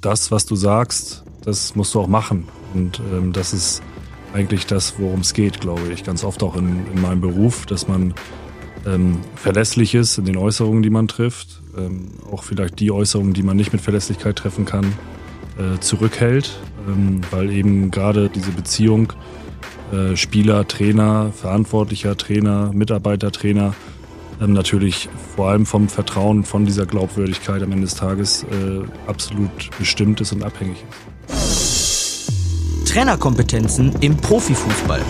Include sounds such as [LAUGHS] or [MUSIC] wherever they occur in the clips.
das, was du sagst, das musst du auch machen. Und ähm, das ist eigentlich das, worum es geht, glaube ich. Ganz oft auch in, in meinem Beruf, dass man ähm, verlässlich ist in den Äußerungen, die man trifft. Ähm, auch vielleicht die Äußerungen, die man nicht mit Verlässlichkeit treffen kann, äh, zurückhält. Ähm, weil eben gerade diese Beziehung äh, Spieler, Trainer, Verantwortlicher, Trainer, Mitarbeiter, Trainer ähm, natürlich vor allem vom Vertrauen, von dieser Glaubwürdigkeit am Ende des Tages äh, absolut bestimmt ist und abhängig ist. Trainerkompetenzen im Profifußball.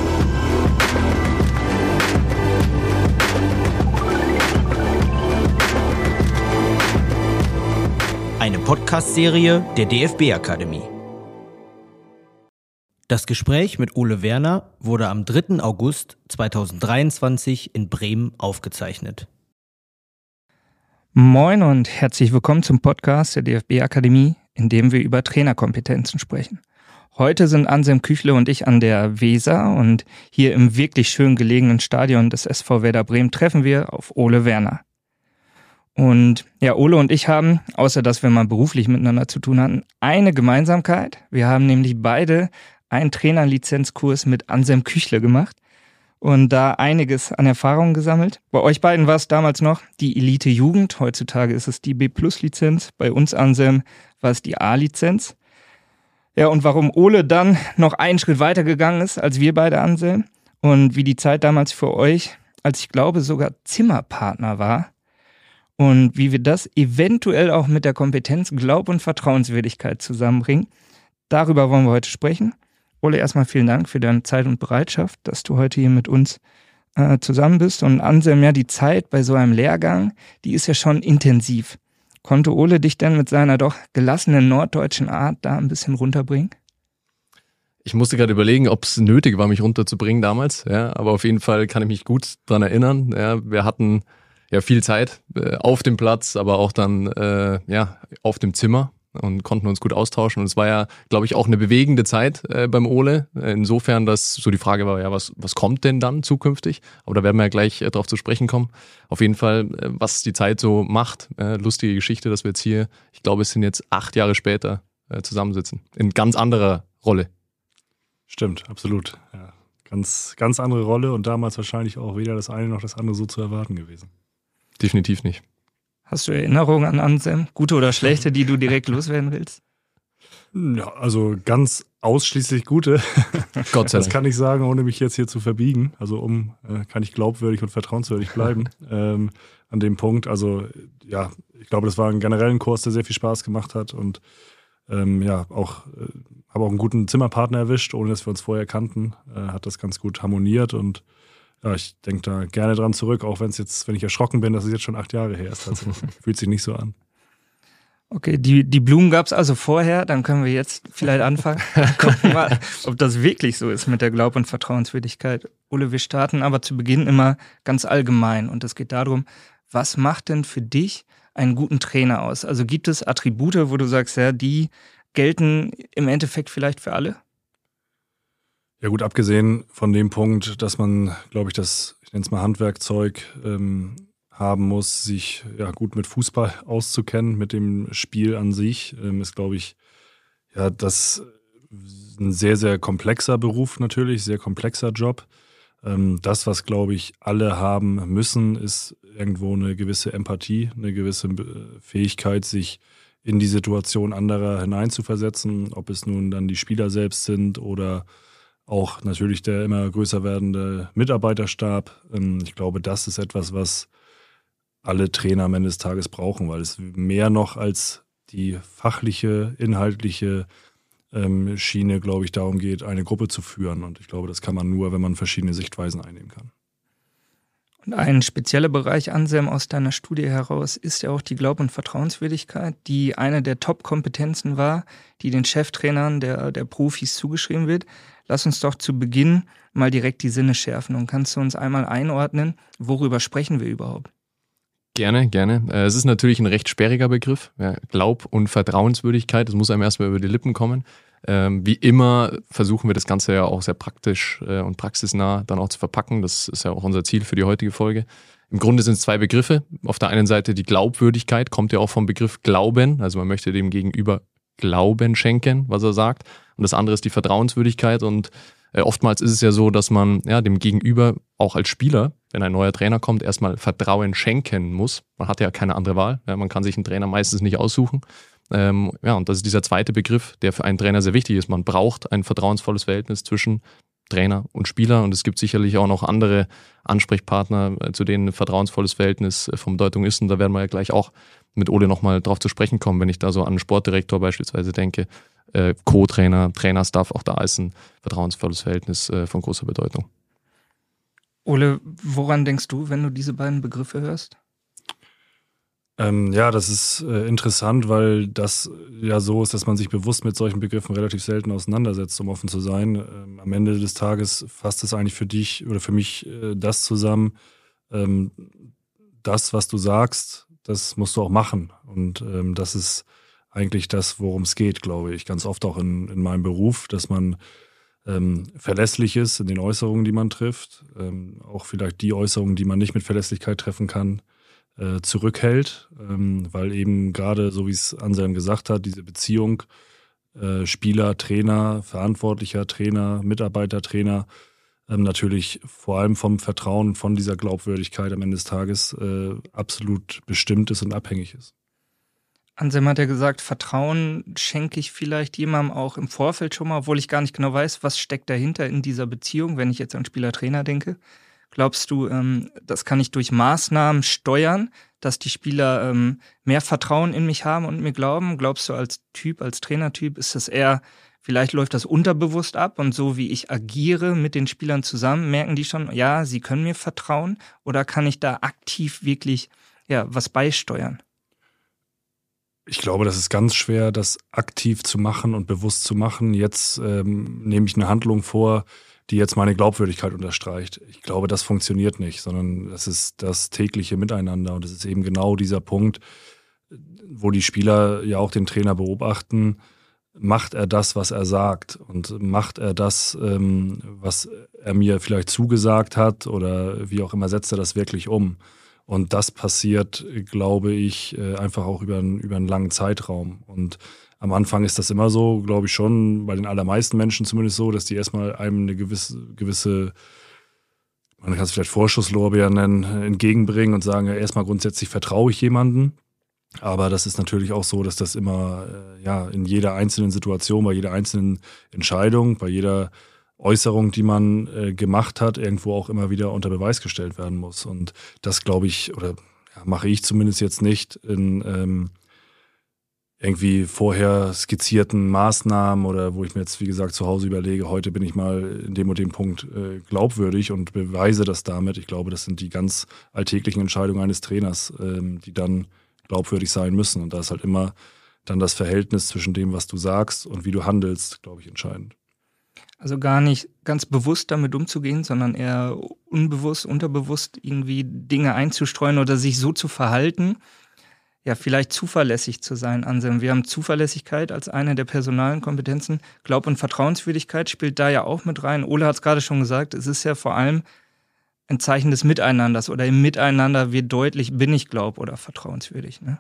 Eine Podcast-Serie der DFB-Akademie. Das Gespräch mit Ole Werner wurde am 3. August 2023 in Bremen aufgezeichnet. Moin und herzlich willkommen zum Podcast der DFB Akademie, in dem wir über Trainerkompetenzen sprechen. Heute sind Anselm Küchle und ich an der Weser und hier im wirklich schön gelegenen Stadion des SV Werder Bremen treffen wir auf Ole Werner. Und ja, Ole und ich haben, außer dass wir mal beruflich miteinander zu tun hatten, eine Gemeinsamkeit. Wir haben nämlich beide einen Trainerlizenzkurs mit Anselm Küchle gemacht und da einiges an Erfahrungen gesammelt. Bei euch beiden war es damals noch die Elite Jugend, heutzutage ist es die B-Plus-Lizenz. Bei uns Anselm war es die A-Lizenz. Ja, und warum Ole dann noch einen Schritt weiter gegangen ist als wir beide Anselm und wie die Zeit damals für euch, als ich glaube sogar Zimmerpartner war und wie wir das eventuell auch mit der Kompetenz Glaub und Vertrauenswürdigkeit zusammenbringen. Darüber wollen wir heute sprechen. Ole, erstmal vielen Dank für deine Zeit und Bereitschaft, dass du heute hier mit uns äh, zusammen bist. Und Anselm, ja, die Zeit bei so einem Lehrgang, die ist ja schon intensiv. Konnte Ole dich denn mit seiner doch gelassenen norddeutschen Art da ein bisschen runterbringen? Ich musste gerade überlegen, ob es nötig war, mich runterzubringen damals. Ja, aber auf jeden Fall kann ich mich gut dran erinnern. Ja, wir hatten ja viel Zeit äh, auf dem Platz, aber auch dann äh, ja auf dem Zimmer und konnten uns gut austauschen. Und es war ja, glaube ich, auch eine bewegende Zeit äh, beim Ole. Insofern, dass so die Frage war, ja, was, was kommt denn dann zukünftig? Aber da werden wir ja gleich äh, drauf zu sprechen kommen. Auf jeden Fall, äh, was die Zeit so macht. Äh, lustige Geschichte, dass wir jetzt hier, ich glaube, es sind jetzt acht Jahre später äh, zusammensitzen. In ganz anderer Rolle. Stimmt, absolut. Ja. Ganz, ganz andere Rolle und damals wahrscheinlich auch weder das eine noch das andere so zu erwarten gewesen. Definitiv nicht. Hast du Erinnerungen an Anselm? Gute oder schlechte, die du direkt [LAUGHS] loswerden willst? Ja, also ganz ausschließlich gute. [LAUGHS] Gott sei Dank. Das kann ich sagen, ohne mich jetzt hier zu verbiegen. Also um äh, kann ich glaubwürdig und vertrauenswürdig bleiben [LAUGHS] ähm, an dem Punkt. Also ja, ich glaube, das war ein generellen Kurs, der sehr viel Spaß gemacht hat und ähm, ja, auch äh, habe auch einen guten Zimmerpartner erwischt, ohne dass wir uns vorher kannten. Äh, hat das ganz gut harmoniert und ja, ich denke da gerne dran zurück, auch wenn es jetzt, wenn ich erschrocken bin, dass es jetzt schon acht Jahre her ist. Also [LAUGHS] fühlt sich nicht so an. Okay, die, die Blumen gab es also vorher, dann können wir jetzt vielleicht anfangen. [LAUGHS] Gucken mal, ob das wirklich so ist mit der Glaub- und Vertrauenswürdigkeit. Ole, wir starten aber zu Beginn immer ganz allgemein und es geht darum, was macht denn für dich einen guten Trainer aus? Also gibt es Attribute, wo du sagst, ja, die gelten im Endeffekt vielleicht für alle? Ja gut, abgesehen von dem Punkt, dass man, glaube ich, das, ich nenne es mal Handwerkzeug ähm, haben muss, sich ja gut mit Fußball auszukennen, mit dem Spiel an sich, ähm, ist, glaube ich, ja, das ein sehr, sehr komplexer Beruf natürlich, sehr komplexer Job. Ähm, das, was, glaube ich, alle haben müssen, ist irgendwo eine gewisse Empathie, eine gewisse äh, Fähigkeit, sich in die Situation anderer hineinzuversetzen, ob es nun dann die Spieler selbst sind oder auch natürlich der immer größer werdende Mitarbeiterstab. Ähm, ich glaube, das ist etwas, was alle Trainer am Ende des Tages brauchen, weil es mehr noch als die fachliche, inhaltliche ähm, Schiene, glaube ich, darum geht, eine Gruppe zu führen. Und ich glaube, das kann man nur, wenn man verschiedene Sichtweisen einnehmen kann. Und ein spezieller Bereich, Anselm, aus deiner Studie heraus ist ja auch die Glaub- und Vertrauenswürdigkeit, die eine der Top-Kompetenzen war, die den Cheftrainern der, der Profis zugeschrieben wird. Lass uns doch zu Beginn mal direkt die Sinne schärfen und kannst du uns einmal einordnen, worüber sprechen wir überhaupt? Gerne, gerne. Äh, es ist natürlich ein recht sperriger Begriff. Ja, Glaub- und Vertrauenswürdigkeit, das muss einem erstmal über die Lippen kommen. Ähm, wie immer versuchen wir das Ganze ja auch sehr praktisch äh, und praxisnah dann auch zu verpacken. Das ist ja auch unser Ziel für die heutige Folge. Im Grunde sind es zwei Begriffe. Auf der einen Seite die Glaubwürdigkeit kommt ja auch vom Begriff Glauben. Also man möchte dem Gegenüber Glauben schenken, was er sagt. Und das andere ist die Vertrauenswürdigkeit. Und äh, oftmals ist es ja so, dass man ja, dem Gegenüber auch als Spieler, wenn ein neuer Trainer kommt, erstmal Vertrauen schenken muss. Man hat ja keine andere Wahl. Ja, man kann sich einen Trainer meistens nicht aussuchen. Ähm, ja, und das ist dieser zweite Begriff, der für einen Trainer sehr wichtig ist. Man braucht ein vertrauensvolles Verhältnis zwischen Trainer und Spieler. Und es gibt sicherlich auch noch andere Ansprechpartner, äh, zu denen ein vertrauensvolles Verhältnis äh, von Bedeutung ist. Und da werden wir ja gleich auch mit Ole nochmal drauf zu sprechen kommen, wenn ich da so an einen Sportdirektor beispielsweise denke, äh, Co-Trainer, Trainerstaff, auch da ist ein vertrauensvolles Verhältnis äh, von großer Bedeutung. Ole, woran denkst du, wenn du diese beiden Begriffe hörst? Ähm, ja, das ist äh, interessant, weil das ja so ist, dass man sich bewusst mit solchen Begriffen relativ selten auseinandersetzt, um offen zu sein. Ähm, am Ende des Tages fasst es eigentlich für dich oder für mich äh, das zusammen, ähm, das, was du sagst, das musst du auch machen. Und ähm, das ist eigentlich das, worum es geht, glaube ich. Ganz oft auch in, in meinem Beruf, dass man ähm, verlässlich ist in den Äußerungen, die man trifft. Ähm, auch vielleicht die Äußerungen, die man nicht mit Verlässlichkeit treffen kann, äh, zurückhält, ähm, weil eben gerade, so wie es Anselm gesagt hat, diese Beziehung äh, Spieler, Trainer, Verantwortlicher, Trainer, Mitarbeiter, Trainer ähm, natürlich vor allem vom Vertrauen, von dieser Glaubwürdigkeit am Ende des Tages äh, absolut bestimmt ist und abhängig ist. Anselm hat ja gesagt, Vertrauen schenke ich vielleicht jemandem auch im Vorfeld schon mal, obwohl ich gar nicht genau weiß, was steckt dahinter in dieser Beziehung, wenn ich jetzt an Spieler-Trainer denke. Glaubst du, ähm, das kann ich durch Maßnahmen steuern, dass die Spieler ähm, mehr Vertrauen in mich haben und mir glauben? Glaubst du als Typ, als Trainertyp, ist das eher, vielleicht läuft das unterbewusst ab und so wie ich agiere mit den Spielern zusammen, merken die schon, ja, sie können mir vertrauen? Oder kann ich da aktiv wirklich ja, was beisteuern? Ich glaube, das ist ganz schwer, das aktiv zu machen und bewusst zu machen. Jetzt ähm, nehme ich eine Handlung vor, die jetzt meine Glaubwürdigkeit unterstreicht. Ich glaube, das funktioniert nicht, sondern das ist das tägliche Miteinander. Und es ist eben genau dieser Punkt, wo die Spieler ja auch den Trainer beobachten. Macht er das, was er sagt? Und macht er das, ähm, was er mir vielleicht zugesagt hat? Oder wie auch immer setzt er das wirklich um? Und das passiert, glaube ich, äh, einfach auch über, über einen langen Zeitraum. Und am Anfang ist das immer so, glaube ich schon, bei den allermeisten Menschen zumindest so, dass die erstmal einem eine gewisse, gewisse man kann es vielleicht Vorschusslorbeer nennen, entgegenbringen und sagen, ja, erstmal grundsätzlich vertraue ich jemanden. Aber das ist natürlich auch so, dass das immer äh, ja in jeder einzelnen Situation, bei jeder einzelnen Entscheidung, bei jeder Äußerung, die man äh, gemacht hat, irgendwo auch immer wieder unter Beweis gestellt werden muss. Und das glaube ich, oder ja, mache ich zumindest jetzt nicht in ähm, irgendwie vorher skizzierten Maßnahmen oder wo ich mir jetzt, wie gesagt, zu Hause überlege, heute bin ich mal in dem und dem Punkt äh, glaubwürdig und beweise das damit. Ich glaube, das sind die ganz alltäglichen Entscheidungen eines Trainers, ähm, die dann glaubwürdig sein müssen. Und da ist halt immer dann das Verhältnis zwischen dem, was du sagst und wie du handelst, glaube ich, entscheidend. Also gar nicht ganz bewusst damit umzugehen, sondern eher unbewusst, unterbewusst irgendwie Dinge einzustreuen oder sich so zu verhalten, ja, vielleicht zuverlässig zu sein, Anselm. Wir haben Zuverlässigkeit als eine der personalen Kompetenzen. Glaub- und Vertrauenswürdigkeit spielt da ja auch mit rein. Ole hat es gerade schon gesagt, es ist ja vor allem ein Zeichen des Miteinanders oder im Miteinander wird deutlich, bin ich glaub- oder vertrauenswürdig. Ne?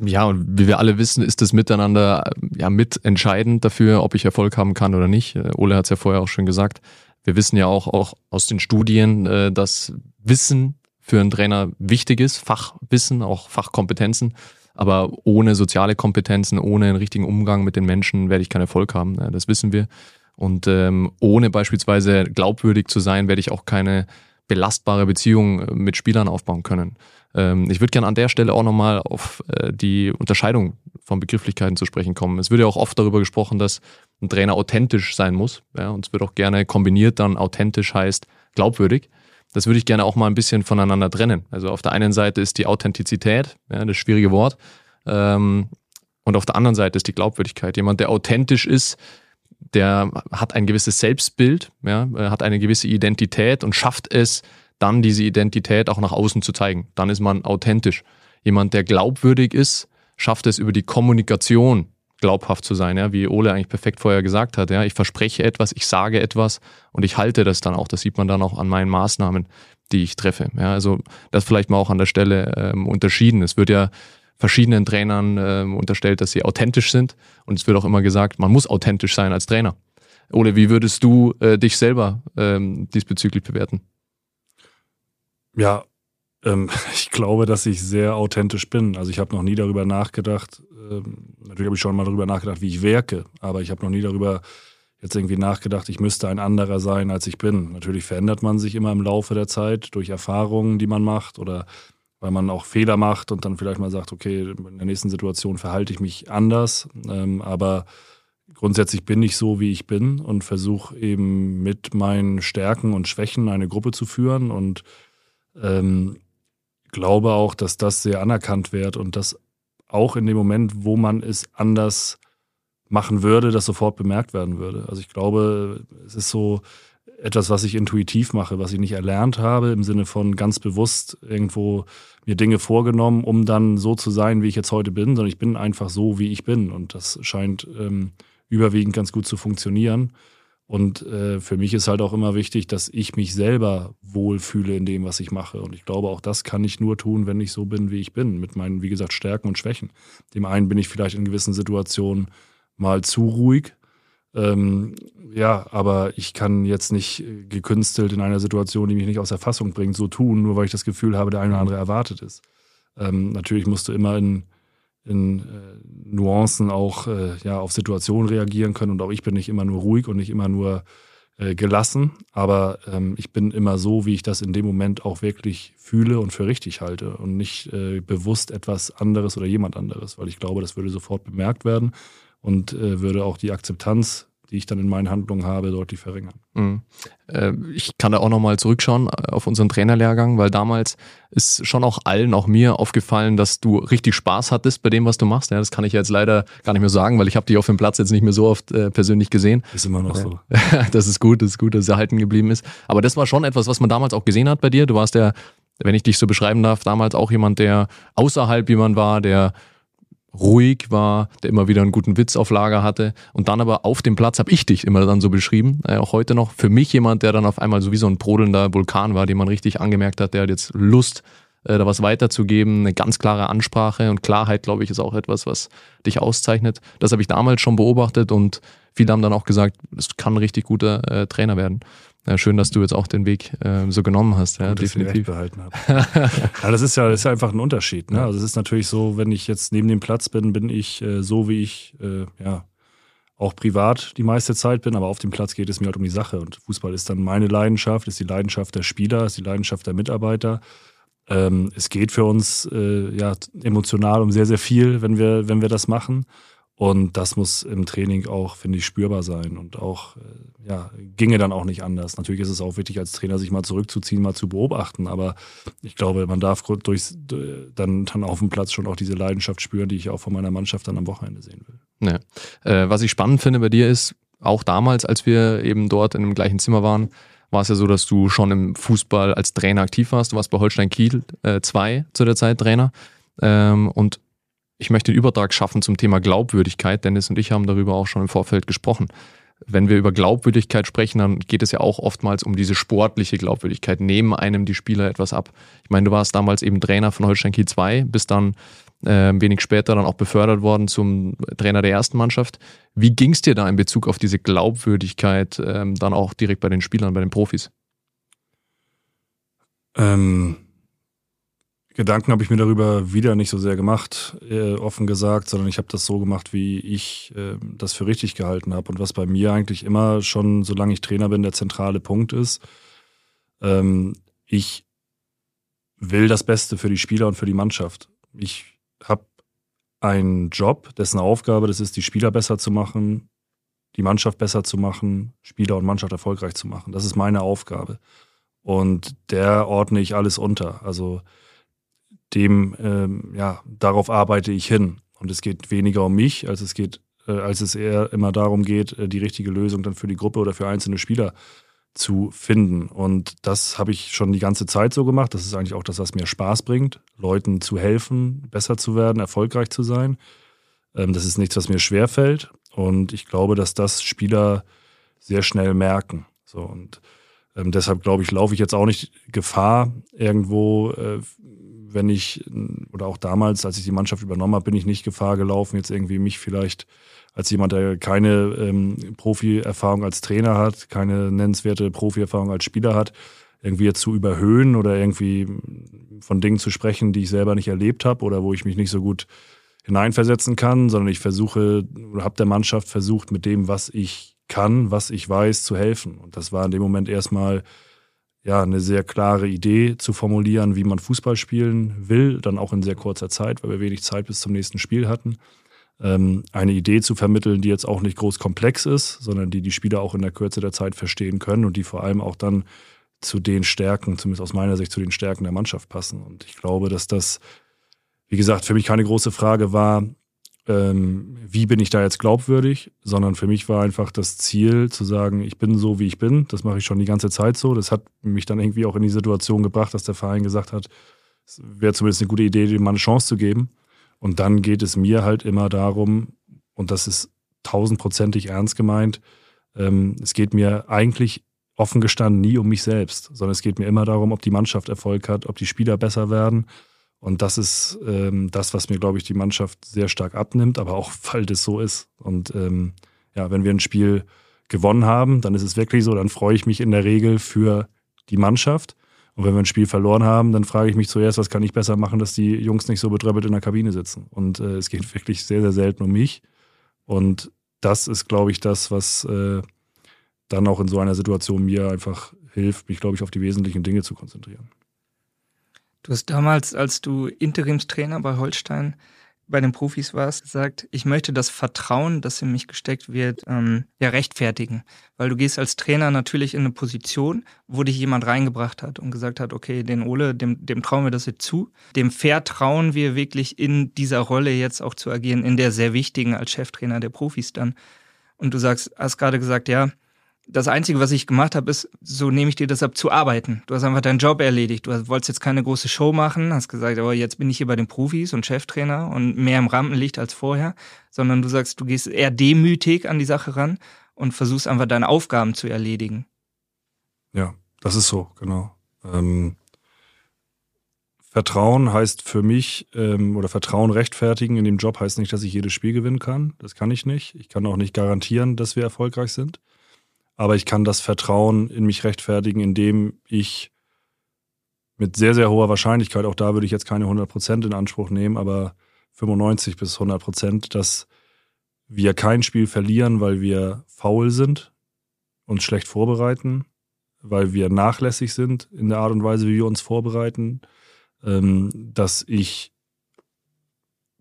Ja, und wie wir alle wissen, ist das Miteinander ja mitentscheidend dafür, ob ich Erfolg haben kann oder nicht. Äh, Ole hat es ja vorher auch schon gesagt. Wir wissen ja auch, auch aus den Studien, äh, dass Wissen für einen Trainer wichtig ist, Fachwissen, auch Fachkompetenzen. Aber ohne soziale Kompetenzen, ohne einen richtigen Umgang mit den Menschen werde ich keinen Erfolg haben. Das wissen wir. Und ähm, ohne beispielsweise glaubwürdig zu sein, werde ich auch keine belastbare Beziehung äh, mit Spielern aufbauen können. Ähm, ich würde gerne an der Stelle auch nochmal auf äh, die Unterscheidung von Begrifflichkeiten zu sprechen kommen. Es wird ja auch oft darüber gesprochen, dass ein Trainer authentisch sein muss. Ja, und es wird auch gerne kombiniert dann authentisch heißt glaubwürdig das würde ich gerne auch mal ein bisschen voneinander trennen. Also auf der einen Seite ist die Authentizität, ja, das schwierige Wort, ähm, und auf der anderen Seite ist die Glaubwürdigkeit. Jemand, der authentisch ist, der hat ein gewisses Selbstbild, ja, hat eine gewisse Identität und schafft es, dann diese Identität auch nach außen zu zeigen. Dann ist man authentisch. Jemand, der glaubwürdig ist, schafft es über die Kommunikation glaubhaft zu sein, ja, wie Ole eigentlich perfekt vorher gesagt hat. Ja, ich verspreche etwas, ich sage etwas und ich halte das dann auch. Das sieht man dann auch an meinen Maßnahmen, die ich treffe. Ja, also das vielleicht mal auch an der Stelle ähm, unterschieden. Es wird ja verschiedenen Trainern äh, unterstellt, dass sie authentisch sind. Und es wird auch immer gesagt, man muss authentisch sein als Trainer. Ole, wie würdest du äh, dich selber ähm, diesbezüglich bewerten? Ja, ähm, [LAUGHS] ich glaube, dass ich sehr authentisch bin. Also ich habe noch nie darüber nachgedacht, ähm, natürlich habe ich schon mal darüber nachgedacht, wie ich werke, aber ich habe noch nie darüber jetzt irgendwie nachgedacht, ich müsste ein anderer sein, als ich bin. Natürlich verändert man sich immer im Laufe der Zeit durch Erfahrungen, die man macht oder weil man auch Fehler macht und dann vielleicht mal sagt, okay, in der nächsten Situation verhalte ich mich anders. Ähm, aber grundsätzlich bin ich so, wie ich bin und versuche eben mit meinen Stärken und Schwächen eine Gruppe zu führen und ähm, glaube auch, dass das sehr anerkannt wird und dass auch in dem Moment, wo man es anders machen würde, das sofort bemerkt werden würde. Also ich glaube, es ist so etwas, was ich intuitiv mache, was ich nicht erlernt habe, im Sinne von ganz bewusst irgendwo mir Dinge vorgenommen, um dann so zu sein, wie ich jetzt heute bin, sondern ich bin einfach so, wie ich bin. Und das scheint ähm, überwiegend ganz gut zu funktionieren. Und äh, für mich ist halt auch immer wichtig, dass ich mich selber wohlfühle in dem, was ich mache. Und ich glaube, auch das kann ich nur tun, wenn ich so bin, wie ich bin, mit meinen, wie gesagt, Stärken und Schwächen. Dem einen bin ich vielleicht in gewissen Situationen mal zu ruhig. Ähm, ja, aber ich kann jetzt nicht gekünstelt in einer Situation, die mich nicht aus der Fassung bringt, so tun, nur weil ich das Gefühl habe, der eine oder andere erwartet ist. Ähm, natürlich musst du immer in in äh, Nuancen auch äh, ja, auf Situationen reagieren können. Und auch ich bin nicht immer nur ruhig und nicht immer nur äh, gelassen, aber ähm, ich bin immer so, wie ich das in dem Moment auch wirklich fühle und für richtig halte und nicht äh, bewusst etwas anderes oder jemand anderes, weil ich glaube, das würde sofort bemerkt werden und äh, würde auch die Akzeptanz die ich dann in meinen Handlungen habe, deutlich verringern. Mhm. Äh, ich kann da auch nochmal zurückschauen äh, auf unseren Trainerlehrgang, weil damals ist schon auch allen, auch mir aufgefallen, dass du richtig Spaß hattest bei dem, was du machst. Ja, das kann ich jetzt leider gar nicht mehr sagen, weil ich habe dich auf dem Platz jetzt nicht mehr so oft äh, persönlich gesehen. Ist immer noch so. [LAUGHS] das ist gut, das ist gut, dass es erhalten geblieben ist. Aber das war schon etwas, was man damals auch gesehen hat bei dir. Du warst ja, wenn ich dich so beschreiben darf, damals auch jemand, der außerhalb jemand war, der ruhig war, der immer wieder einen guten Witz auf Lager hatte. Und dann aber auf dem Platz habe ich dich immer dann so beschrieben, äh, auch heute noch. Für mich jemand, der dann auf einmal so wie so ein brodelnder Vulkan war, den man richtig angemerkt hat, der hat jetzt Lust, äh, da was weiterzugeben, eine ganz klare Ansprache und Klarheit, glaube ich, ist auch etwas, was dich auszeichnet. Das habe ich damals schon beobachtet und viele haben dann auch gesagt, das kann ein richtig guter äh, Trainer werden. Ja, schön, dass du jetzt auch den Weg äh, so genommen hast, ja, Gut, definitiv. behalten habe. [LAUGHS] ja, das ist ja, das ist ja einfach ein Unterschied. Ne? Also es ist natürlich so, wenn ich jetzt neben dem Platz bin, bin ich äh, so, wie ich äh, ja auch privat die meiste Zeit bin, aber auf dem Platz geht es mir halt um die Sache. Und Fußball ist dann meine Leidenschaft, ist die Leidenschaft der Spieler, ist die Leidenschaft der Mitarbeiter. Ähm, es geht für uns äh, ja emotional um sehr, sehr viel, wenn wir, wenn wir das machen. Und das muss im Training auch, finde ich, spürbar sein und auch, äh, ja, ginge dann auch nicht anders. Natürlich ist es auch wichtig, als Trainer sich mal zurückzuziehen, mal zu beobachten, aber ich glaube, man darf durch, dann, dann auf dem Platz schon auch diese Leidenschaft spüren, die ich auch von meiner Mannschaft dann am Wochenende sehen will. Ja. Äh, was ich spannend finde bei dir ist, auch damals, als wir eben dort in dem gleichen Zimmer waren, war es ja so, dass du schon im Fußball als Trainer aktiv warst. Du warst bei Holstein Kiel 2 äh, zu der Zeit Trainer. Ähm, und ich möchte den Übertrag schaffen zum Thema Glaubwürdigkeit. Dennis und ich haben darüber auch schon im Vorfeld gesprochen. Wenn wir über Glaubwürdigkeit sprechen, dann geht es ja auch oftmals um diese sportliche Glaubwürdigkeit. Nehmen einem die Spieler etwas ab? Ich meine, du warst damals eben Trainer von Holstein Kiel 2, bist dann äh, wenig später dann auch befördert worden zum Trainer der ersten Mannschaft. Wie ging es dir da in Bezug auf diese Glaubwürdigkeit ähm, dann auch direkt bei den Spielern, bei den Profis? Ähm, Gedanken habe ich mir darüber wieder nicht so sehr gemacht, äh, offen gesagt, sondern ich habe das so gemacht, wie ich äh, das für richtig gehalten habe und was bei mir eigentlich immer schon, solange ich Trainer bin, der zentrale Punkt ist. Ähm, ich will das Beste für die Spieler und für die Mannschaft. Ich habe einen Job, dessen Aufgabe das ist, die Spieler besser zu machen, die Mannschaft besser zu machen, Spieler und Mannschaft erfolgreich zu machen. Das ist meine Aufgabe. Und der ordne ich alles unter. Also dem, ähm, ja, darauf arbeite ich hin. Und es geht weniger um mich, als es geht, äh, als es eher immer darum geht, äh, die richtige Lösung dann für die Gruppe oder für einzelne Spieler zu finden. Und das habe ich schon die ganze Zeit so gemacht. Das ist eigentlich auch das, was mir Spaß bringt, Leuten zu helfen, besser zu werden, erfolgreich zu sein. Ähm, das ist nichts, was mir schwerfällt. Und ich glaube, dass das Spieler sehr schnell merken. So und ähm, deshalb glaube ich, laufe ich jetzt auch nicht Gefahr, irgendwo äh, wenn ich, oder auch damals, als ich die Mannschaft übernommen habe, bin ich nicht Gefahr gelaufen, jetzt irgendwie mich vielleicht als jemand, der keine ähm, Profi-Erfahrung als Trainer hat, keine nennenswerte Profi-Erfahrung als Spieler hat, irgendwie jetzt zu überhöhen oder irgendwie von Dingen zu sprechen, die ich selber nicht erlebt habe oder wo ich mich nicht so gut hineinversetzen kann, sondern ich versuche oder habe der Mannschaft versucht, mit dem, was ich kann, was ich weiß, zu helfen. Und das war in dem Moment erstmal ja, eine sehr klare Idee zu formulieren, wie man Fußball spielen will, dann auch in sehr kurzer Zeit, weil wir wenig Zeit bis zum nächsten Spiel hatten. Ähm, eine Idee zu vermitteln, die jetzt auch nicht groß komplex ist, sondern die die Spieler auch in der Kürze der Zeit verstehen können und die vor allem auch dann zu den Stärken, zumindest aus meiner Sicht, zu den Stärken der Mannschaft passen. Und ich glaube, dass das, wie gesagt, für mich keine große Frage war, ähm, wie bin ich da jetzt glaubwürdig, sondern für mich war einfach das Ziel zu sagen, ich bin so, wie ich bin. Das mache ich schon die ganze Zeit so. Das hat mich dann irgendwie auch in die Situation gebracht, dass der Verein gesagt hat, es wäre zumindest eine gute Idee, dem mal eine Chance zu geben. Und dann geht es mir halt immer darum, und das ist tausendprozentig ernst gemeint, ähm, es geht mir eigentlich offen gestanden nie um mich selbst, sondern es geht mir immer darum, ob die Mannschaft Erfolg hat, ob die Spieler besser werden und das ist ähm, das, was mir, glaube ich, die Mannschaft sehr stark abnimmt, aber auch, [LAUGHS] weil das so ist. Und ähm, ja, wenn wir ein Spiel gewonnen haben, dann ist es wirklich so, dann freue ich mich in der Regel für die Mannschaft. Und wenn wir ein Spiel verloren haben, dann frage ich mich zuerst, was kann ich besser machen, dass die Jungs nicht so betröppelt in der Kabine sitzen. Und äh, es geht [LAUGHS] wirklich sehr, sehr selten um mich. Und das ist, glaube ich, das, was äh, dann auch in so einer Situation mir einfach hilft, mich, glaube ich, auf die wesentlichen Dinge zu konzentrieren. Du hast damals, als du Interimstrainer bei Holstein bei den Profis warst, gesagt, ich möchte das Vertrauen, das in mich gesteckt wird, ähm, ja rechtfertigen. Weil du gehst als Trainer natürlich in eine Position, wo dich jemand reingebracht hat und gesagt hat, okay, den Ole, dem, dem trauen wir das jetzt zu. Dem vertrauen wir wirklich in dieser Rolle jetzt auch zu agieren, in der sehr wichtigen als Cheftrainer der Profis dann. Und du sagst, hast gerade gesagt, ja, das Einzige, was ich gemacht habe, ist, so nehme ich dir das ab, zu arbeiten. Du hast einfach deinen Job erledigt. Du wolltest jetzt keine große Show machen, hast gesagt, aber jetzt bin ich hier bei den Profis und Cheftrainer und mehr im Rampenlicht als vorher, sondern du sagst, du gehst eher demütig an die Sache ran und versuchst einfach deine Aufgaben zu erledigen. Ja, das ist so, genau. Ähm, Vertrauen heißt für mich, ähm, oder Vertrauen rechtfertigen in dem Job heißt nicht, dass ich jedes Spiel gewinnen kann. Das kann ich nicht. Ich kann auch nicht garantieren, dass wir erfolgreich sind aber ich kann das Vertrauen in mich rechtfertigen, indem ich mit sehr, sehr hoher Wahrscheinlichkeit, auch da würde ich jetzt keine 100 Prozent in Anspruch nehmen, aber 95 bis 100 Prozent, dass wir kein Spiel verlieren, weil wir faul sind, uns schlecht vorbereiten, weil wir nachlässig sind in der Art und Weise, wie wir uns vorbereiten, ähm, dass ich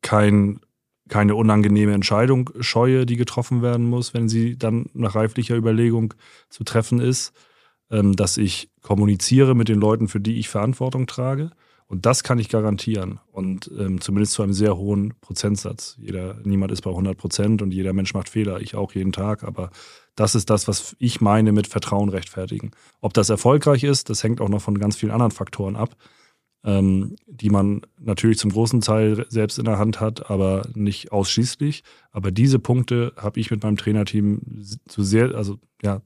kein keine unangenehme Entscheidung scheue, die getroffen werden muss, wenn sie dann nach reiflicher Überlegung zu treffen ist, ähm, dass ich kommuniziere mit den Leuten, für die ich Verantwortung trage. Und das kann ich garantieren. Und ähm, zumindest zu einem sehr hohen Prozentsatz. Jeder, niemand ist bei 100 Prozent und jeder Mensch macht Fehler. Ich auch jeden Tag. Aber das ist das, was ich meine mit Vertrauen rechtfertigen. Ob das erfolgreich ist, das hängt auch noch von ganz vielen anderen Faktoren ab ähm, die man natürlich zum großen Teil selbst in der Hand hat, aber nicht ausschließlich. Aber diese Punkte habe ich mit meinem Trainerteam zu sehr, also ja,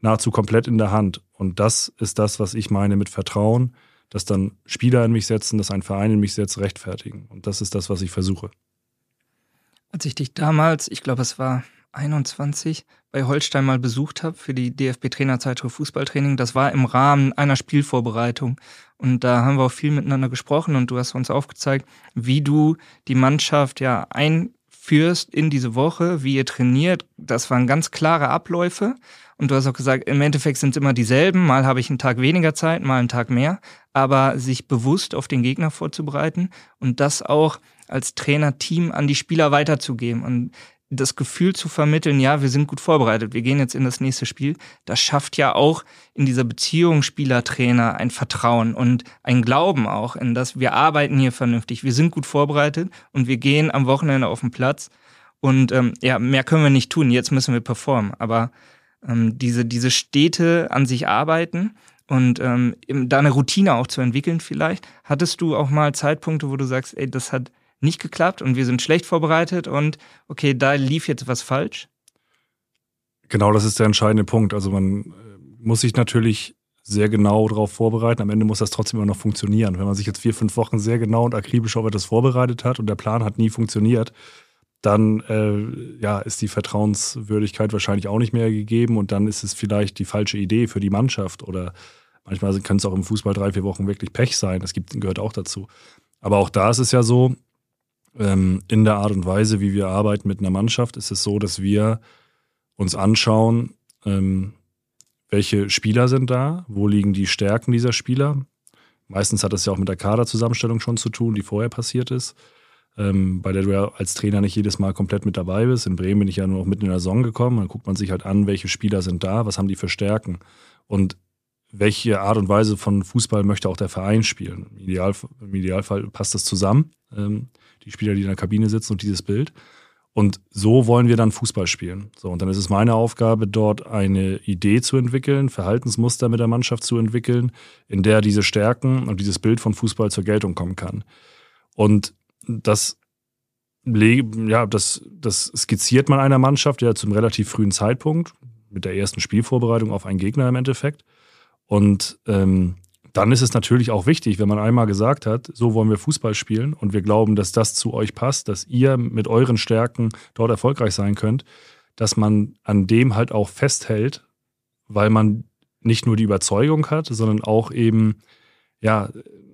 nahezu komplett in der Hand. Und das ist das, was ich meine mit Vertrauen, dass dann Spieler in mich setzen, dass ein Verein in mich setzt, rechtfertigen. Und das ist das, was ich versuche. Als ich dich damals, ich glaube, es war 21 bei Holstein mal besucht habe für die DFB-Trainerzeitschrift Fußballtraining. Das war im Rahmen einer Spielvorbereitung. Und da haben wir auch viel miteinander gesprochen und du hast uns aufgezeigt, wie du die Mannschaft ja einführst in diese Woche, wie ihr trainiert. Das waren ganz klare Abläufe. Und du hast auch gesagt, im Endeffekt sind es immer dieselben. Mal habe ich einen Tag weniger Zeit, mal einen Tag mehr. Aber sich bewusst auf den Gegner vorzubereiten und das auch als Trainerteam an die Spieler weiterzugeben. Und das Gefühl zu vermitteln, ja, wir sind gut vorbereitet, wir gehen jetzt in das nächste Spiel, das schafft ja auch in dieser Beziehung Spieler-Trainer ein Vertrauen und ein Glauben auch in das, wir arbeiten hier vernünftig, wir sind gut vorbereitet und wir gehen am Wochenende auf den Platz und ähm, ja, mehr können wir nicht tun, jetzt müssen wir performen, aber ähm, diese, diese Städte an sich arbeiten und ähm, da eine Routine auch zu entwickeln vielleicht, hattest du auch mal Zeitpunkte, wo du sagst, ey, das hat nicht geklappt und wir sind schlecht vorbereitet und okay, da lief jetzt was falsch? Genau, das ist der entscheidende Punkt. Also man äh, muss sich natürlich sehr genau darauf vorbereiten. Am Ende muss das trotzdem immer noch funktionieren. Wenn man sich jetzt vier, fünf Wochen sehr genau und akribisch auf etwas vorbereitet hat und der Plan hat nie funktioniert, dann äh, ja, ist die Vertrauenswürdigkeit wahrscheinlich auch nicht mehr gegeben und dann ist es vielleicht die falsche Idee für die Mannschaft oder manchmal können es auch im Fußball drei, vier Wochen wirklich Pech sein. Das gibt, gehört auch dazu. Aber auch da ist es ja so, ähm, in der Art und Weise, wie wir arbeiten mit einer Mannschaft, ist es so, dass wir uns anschauen, ähm, welche Spieler sind da, wo liegen die Stärken dieser Spieler. Meistens hat das ja auch mit der Kaderzusammenstellung schon zu tun, die vorher passiert ist, ähm, bei der du ja als Trainer nicht jedes Mal komplett mit dabei bist. In Bremen bin ich ja nur noch mitten in der Saison gekommen. Dann guckt man sich halt an, welche Spieler sind da, was haben die für Stärken und welche Art und Weise von Fußball möchte auch der Verein spielen. Im, Ideal, im Idealfall passt das zusammen, ähm, die Spieler, die in der Kabine sitzen und dieses Bild. Und so wollen wir dann Fußball spielen. So, und dann ist es meine Aufgabe, dort eine Idee zu entwickeln, Verhaltensmuster mit der Mannschaft zu entwickeln, in der diese Stärken und dieses Bild von Fußball zur Geltung kommen kann. Und das, ja, das, das skizziert man einer Mannschaft ja zum relativ frühen Zeitpunkt, mit der ersten Spielvorbereitung auf einen Gegner im Endeffekt. Und ähm, dann ist es natürlich auch wichtig, wenn man einmal gesagt hat, so wollen wir Fußball spielen und wir glauben, dass das zu euch passt, dass ihr mit euren Stärken dort erfolgreich sein könnt, dass man an dem halt auch festhält, weil man nicht nur die Überzeugung hat, sondern auch eben ja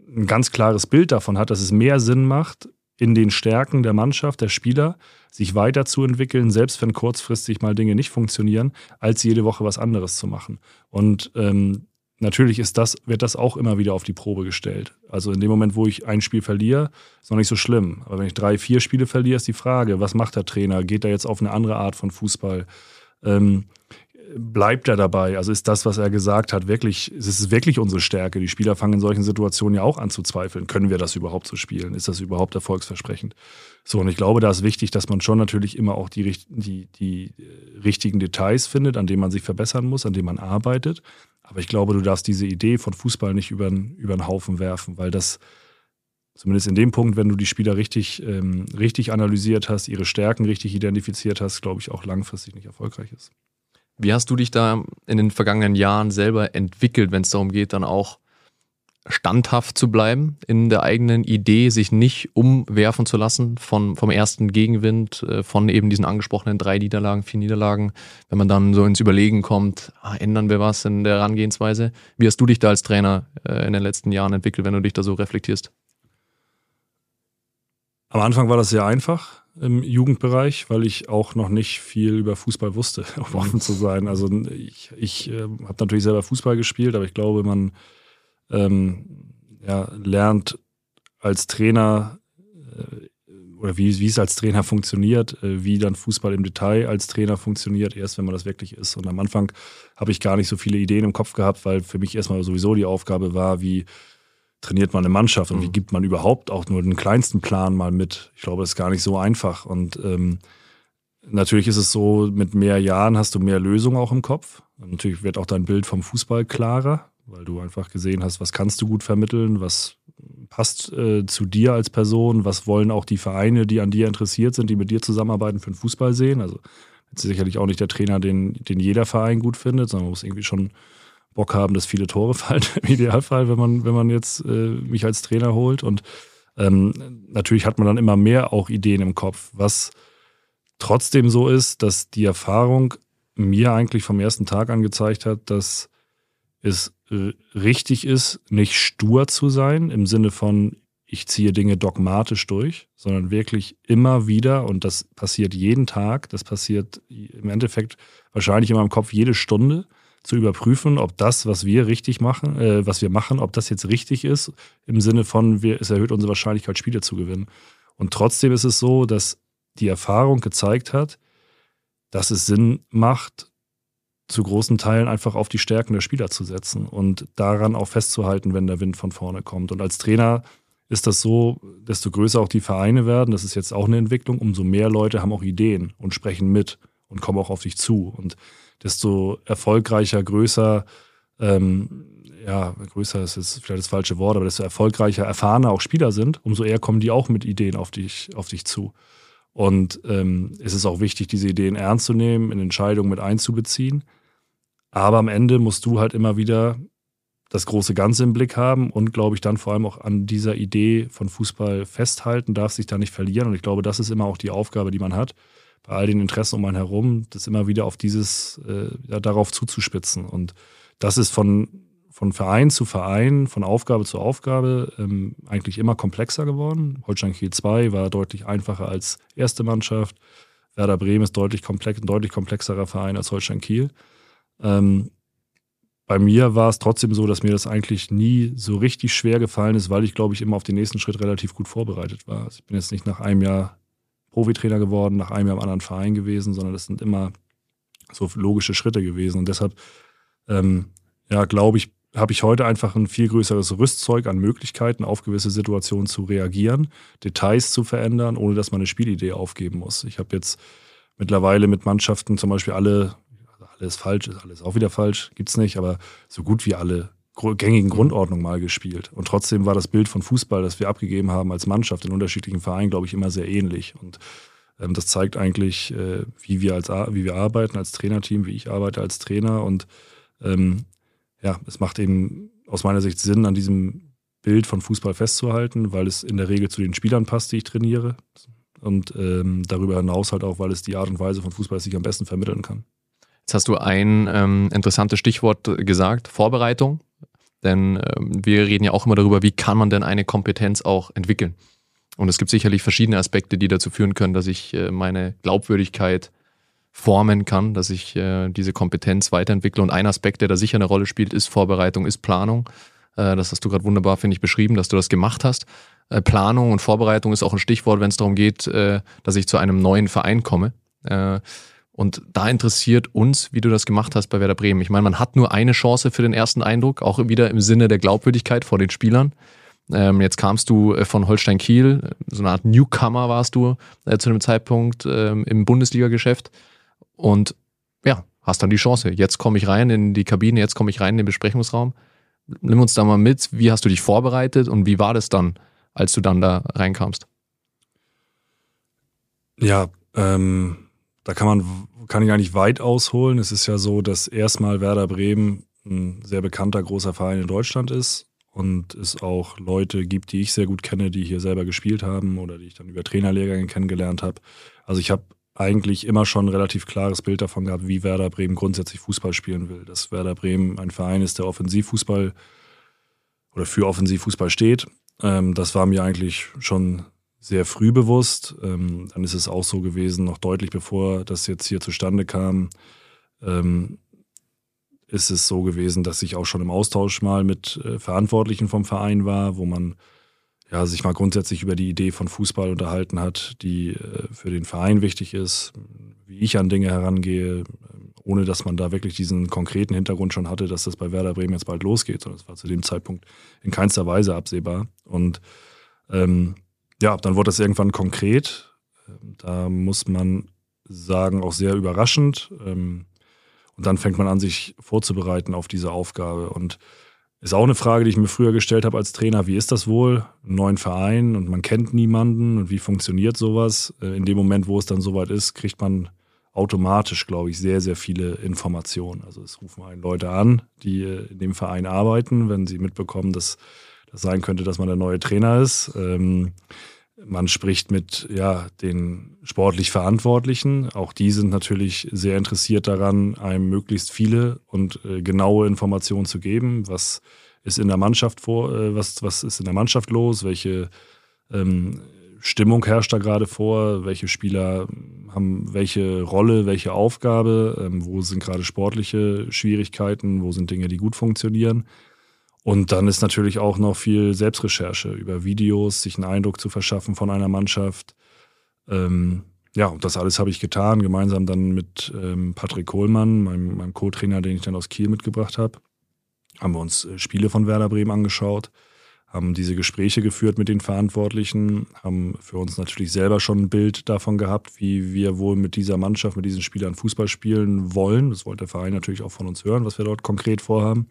ein ganz klares Bild davon hat, dass es mehr Sinn macht, in den Stärken der Mannschaft, der Spieler, sich weiterzuentwickeln, selbst wenn kurzfristig mal Dinge nicht funktionieren, als jede Woche was anderes zu machen. Und ähm, natürlich ist das, wird das auch immer wieder auf die Probe gestellt. Also in dem Moment, wo ich ein Spiel verliere, ist noch nicht so schlimm. Aber wenn ich drei, vier Spiele verliere, ist die Frage, was macht der Trainer? Geht er jetzt auf eine andere Art von Fußball? Ähm, bleibt er dabei? Also ist das, was er gesagt hat, wirklich, ist es wirklich unsere Stärke? Die Spieler fangen in solchen Situationen ja auch an zu zweifeln. Können wir das überhaupt so spielen? Ist das überhaupt erfolgsversprechend? So, und ich glaube, da ist wichtig, dass man schon natürlich immer auch die, die, die äh, richtigen Details findet, an denen man sich verbessern muss, an denen man arbeitet. Aber ich glaube, du darfst diese Idee von Fußball nicht über, über den Haufen werfen, weil das zumindest in dem Punkt, wenn du die Spieler richtig, ähm, richtig analysiert hast, ihre Stärken richtig identifiziert hast, glaube ich, auch langfristig nicht erfolgreich ist. Wie hast du dich da in den vergangenen Jahren selber entwickelt, wenn es darum geht, dann auch standhaft zu bleiben in der eigenen Idee, sich nicht umwerfen zu lassen von, vom ersten Gegenwind, äh, von eben diesen angesprochenen drei Niederlagen, vier Niederlagen, wenn man dann so ins Überlegen kommt, ah, ändern wir was in der Herangehensweise? Wie hast du dich da als Trainer äh, in den letzten Jahren entwickelt, wenn du dich da so reflektierst? Am Anfang war das sehr einfach im Jugendbereich, weil ich auch noch nicht viel über Fußball wusste, [LAUGHS] um offen zu sein. Also ich, ich äh, habe natürlich selber Fußball gespielt, aber ich glaube, man ähm, ja, lernt als Trainer äh, oder wie, wie es als Trainer funktioniert, äh, wie dann Fußball im Detail als Trainer funktioniert, erst wenn man das wirklich ist. Und am Anfang habe ich gar nicht so viele Ideen im Kopf gehabt, weil für mich erstmal sowieso die Aufgabe war, wie trainiert man eine Mannschaft und mhm. wie gibt man überhaupt auch nur den kleinsten Plan mal mit. Ich glaube, das ist gar nicht so einfach. Und ähm, natürlich ist es so, mit mehr Jahren hast du mehr Lösungen auch im Kopf. Und natürlich wird auch dein Bild vom Fußball klarer weil du einfach gesehen hast, was kannst du gut vermitteln, was passt äh, zu dir als Person, was wollen auch die Vereine, die an dir interessiert sind, die mit dir zusammenarbeiten, für den Fußball sehen. Also ist sicherlich auch nicht der Trainer, den, den jeder Verein gut findet, sondern man muss irgendwie schon Bock haben, dass viele Tore [LAUGHS] fallen, im Idealfall, wenn man, wenn man jetzt äh, mich als Trainer holt. Und ähm, natürlich hat man dann immer mehr auch Ideen im Kopf, was trotzdem so ist, dass die Erfahrung mir eigentlich vom ersten Tag angezeigt hat, dass es äh, richtig ist, nicht stur zu sein im Sinne von, ich ziehe Dinge dogmatisch durch, sondern wirklich immer wieder, und das passiert jeden Tag, das passiert im Endeffekt wahrscheinlich in meinem Kopf jede Stunde, zu überprüfen, ob das, was wir richtig machen, äh, was wir machen, ob das jetzt richtig ist, im Sinne von, wir, es erhöht unsere Wahrscheinlichkeit, Spiele zu gewinnen. Und trotzdem ist es so, dass die Erfahrung gezeigt hat, dass es Sinn macht, zu großen Teilen einfach auf die Stärken der Spieler zu setzen und daran auch festzuhalten, wenn der Wind von vorne kommt. Und als Trainer ist das so, desto größer auch die Vereine werden, das ist jetzt auch eine Entwicklung, umso mehr Leute haben auch Ideen und sprechen mit und kommen auch auf dich zu. Und desto erfolgreicher, größer, ähm, ja, größer ist jetzt vielleicht das falsche Wort, aber desto erfolgreicher, erfahrener auch Spieler sind, umso eher kommen die auch mit Ideen auf dich, auf dich zu. Und ähm, es ist auch wichtig, diese Ideen ernst zu nehmen, in Entscheidungen mit einzubeziehen aber am Ende musst du halt immer wieder das große Ganze im Blick haben und, glaube ich, dann vor allem auch an dieser Idee von Fußball festhalten, darf sich da nicht verlieren. Und ich glaube, das ist immer auch die Aufgabe, die man hat, bei all den Interessen um einen herum, das immer wieder auf dieses, äh, ja, darauf zuzuspitzen. Und das ist von, von Verein zu Verein, von Aufgabe zu Aufgabe ähm, eigentlich immer komplexer geworden. Holstein Kiel 2 war deutlich einfacher als erste Mannschaft. Werder Bremen ist deutlich komplex, ein deutlich komplexerer Verein als Holstein Kiel. Ähm, bei mir war es trotzdem so, dass mir das eigentlich nie so richtig schwer gefallen ist, weil ich, glaube ich, immer auf den nächsten Schritt relativ gut vorbereitet war. Also ich bin jetzt nicht nach einem Jahr Profitrainer geworden, nach einem Jahr im anderen Verein gewesen, sondern das sind immer so logische Schritte gewesen. Und deshalb, ähm, ja, glaube ich, habe ich heute einfach ein viel größeres Rüstzeug an Möglichkeiten, auf gewisse Situationen zu reagieren, Details zu verändern, ohne dass man eine Spielidee aufgeben muss. Ich habe jetzt mittlerweile mit Mannschaften zum Beispiel alle alles falsch ist, alles auch wieder falsch, gibt's nicht, aber so gut wie alle gängigen Grundordnungen mal gespielt. Und trotzdem war das Bild von Fußball, das wir abgegeben haben als Mannschaft in unterschiedlichen Vereinen, glaube ich, immer sehr ähnlich. Und ähm, das zeigt eigentlich, äh, wie wir als wie wir arbeiten als Trainerteam, wie ich arbeite als Trainer. Und ähm, ja, es macht eben aus meiner Sicht Sinn, an diesem Bild von Fußball festzuhalten, weil es in der Regel zu den Spielern passt, die ich trainiere. Und ähm, darüber hinaus halt auch, weil es die Art und Weise von Fußball ist, die ich am besten vermitteln kann. Jetzt hast du ein ähm, interessantes Stichwort gesagt, Vorbereitung. Denn ähm, wir reden ja auch immer darüber, wie kann man denn eine Kompetenz auch entwickeln. Und es gibt sicherlich verschiedene Aspekte, die dazu führen können, dass ich äh, meine Glaubwürdigkeit formen kann, dass ich äh, diese Kompetenz weiterentwickle. Und ein Aspekt, der da sicher eine Rolle spielt, ist Vorbereitung, ist Planung. Äh, das hast du gerade wunderbar, finde ich, beschrieben, dass du das gemacht hast. Äh, Planung und Vorbereitung ist auch ein Stichwort, wenn es darum geht, äh, dass ich zu einem neuen Verein komme. Äh, und da interessiert uns, wie du das gemacht hast bei Werder Bremen. Ich meine, man hat nur eine Chance für den ersten Eindruck, auch wieder im Sinne der Glaubwürdigkeit vor den Spielern. Ähm, jetzt kamst du äh, von Holstein Kiel, so eine Art Newcomer warst du äh, zu dem Zeitpunkt ähm, im Bundesliga-Geschäft und ja, hast dann die Chance. Jetzt komme ich rein in die Kabine, jetzt komme ich rein in den Besprechungsraum. Nimm uns da mal mit, wie hast du dich vorbereitet und wie war das dann, als du dann da reinkamst? Ja, ähm, da kann man, kann ich eigentlich weit ausholen. Es ist ja so, dass erstmal Werder Bremen ein sehr bekannter großer Verein in Deutschland ist und es auch Leute gibt, die ich sehr gut kenne, die hier selber gespielt haben oder die ich dann über Trainerlehrgänge kennengelernt habe. Also ich habe eigentlich immer schon ein relativ klares Bild davon gehabt, wie Werder Bremen grundsätzlich Fußball spielen will. Dass Werder Bremen ein Verein ist, der Offensivfußball oder für Offensivfußball steht. Ähm, das war mir eigentlich schon sehr früh bewusst. Ähm, dann ist es auch so gewesen, noch deutlich bevor das jetzt hier zustande kam, ähm, ist es so gewesen, dass ich auch schon im Austausch mal mit äh, Verantwortlichen vom Verein war, wo man ja, sich mal grundsätzlich über die Idee von Fußball unterhalten hat, die äh, für den Verein wichtig ist, wie ich an Dinge herangehe, ohne dass man da wirklich diesen konkreten Hintergrund schon hatte, dass das bei Werder Bremen jetzt bald losgeht. Und das war zu dem Zeitpunkt in keinster Weise absehbar. Und ähm, ja, dann wurde das irgendwann konkret. Ähm, da muss man sagen, auch sehr überraschend. Ähm, und dann fängt man an, sich vorzubereiten auf diese Aufgabe. Und ist auch eine Frage, die ich mir früher gestellt habe als Trainer. Wie ist das wohl? Einen neuen Verein und man kennt niemanden und wie funktioniert sowas? Äh, in dem Moment, wo es dann soweit ist, kriegt man automatisch, glaube ich, sehr, sehr viele Informationen. Also es rufen einen Leute an, die äh, in dem Verein arbeiten, wenn sie mitbekommen, dass das sein könnte, dass man der neue Trainer ist. Ähm, man spricht mit ja, den sportlich Verantwortlichen. Auch die sind natürlich sehr interessiert daran, einem möglichst viele und äh, genaue Informationen zu geben. Was ist in der Mannschaft vor, äh, was, was ist in der Mannschaft los? Welche ähm, Stimmung herrscht da gerade vor? Welche Spieler haben welche Rolle, welche Aufgabe? Ähm, wo sind gerade sportliche Schwierigkeiten? Wo sind Dinge, die gut funktionieren? Und dann ist natürlich auch noch viel Selbstrecherche über Videos, sich einen Eindruck zu verschaffen von einer Mannschaft. Ähm, ja, und das alles habe ich getan, gemeinsam dann mit ähm, Patrick Kohlmann, meinem, meinem Co-Trainer, den ich dann aus Kiel mitgebracht habe. Haben wir uns äh, Spiele von Werder Bremen angeschaut, haben diese Gespräche geführt mit den Verantwortlichen, haben für uns natürlich selber schon ein Bild davon gehabt, wie wir wohl mit dieser Mannschaft, mit diesen Spielern Fußball spielen wollen. Das wollte der Verein natürlich auch von uns hören, was wir dort konkret vorhaben.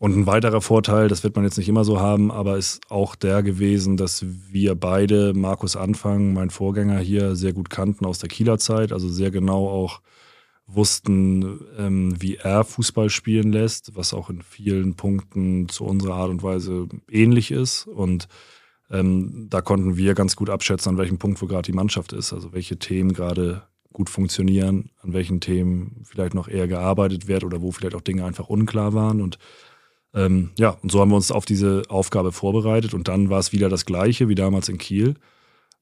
Und ein weiterer Vorteil, das wird man jetzt nicht immer so haben, aber ist auch der gewesen, dass wir beide, Markus Anfang, mein Vorgänger hier, sehr gut kannten aus der Kieler Zeit, also sehr genau auch wussten, ähm, wie er Fußball spielen lässt, was auch in vielen Punkten zu unserer Art und Weise ähnlich ist. Und ähm, da konnten wir ganz gut abschätzen, an welchem Punkt wo gerade die Mannschaft ist, also welche Themen gerade gut funktionieren, an welchen Themen vielleicht noch eher gearbeitet wird oder wo vielleicht auch Dinge einfach unklar waren. Und ähm, ja, und so haben wir uns auf diese Aufgabe vorbereitet und dann war es wieder das Gleiche wie damals in Kiel.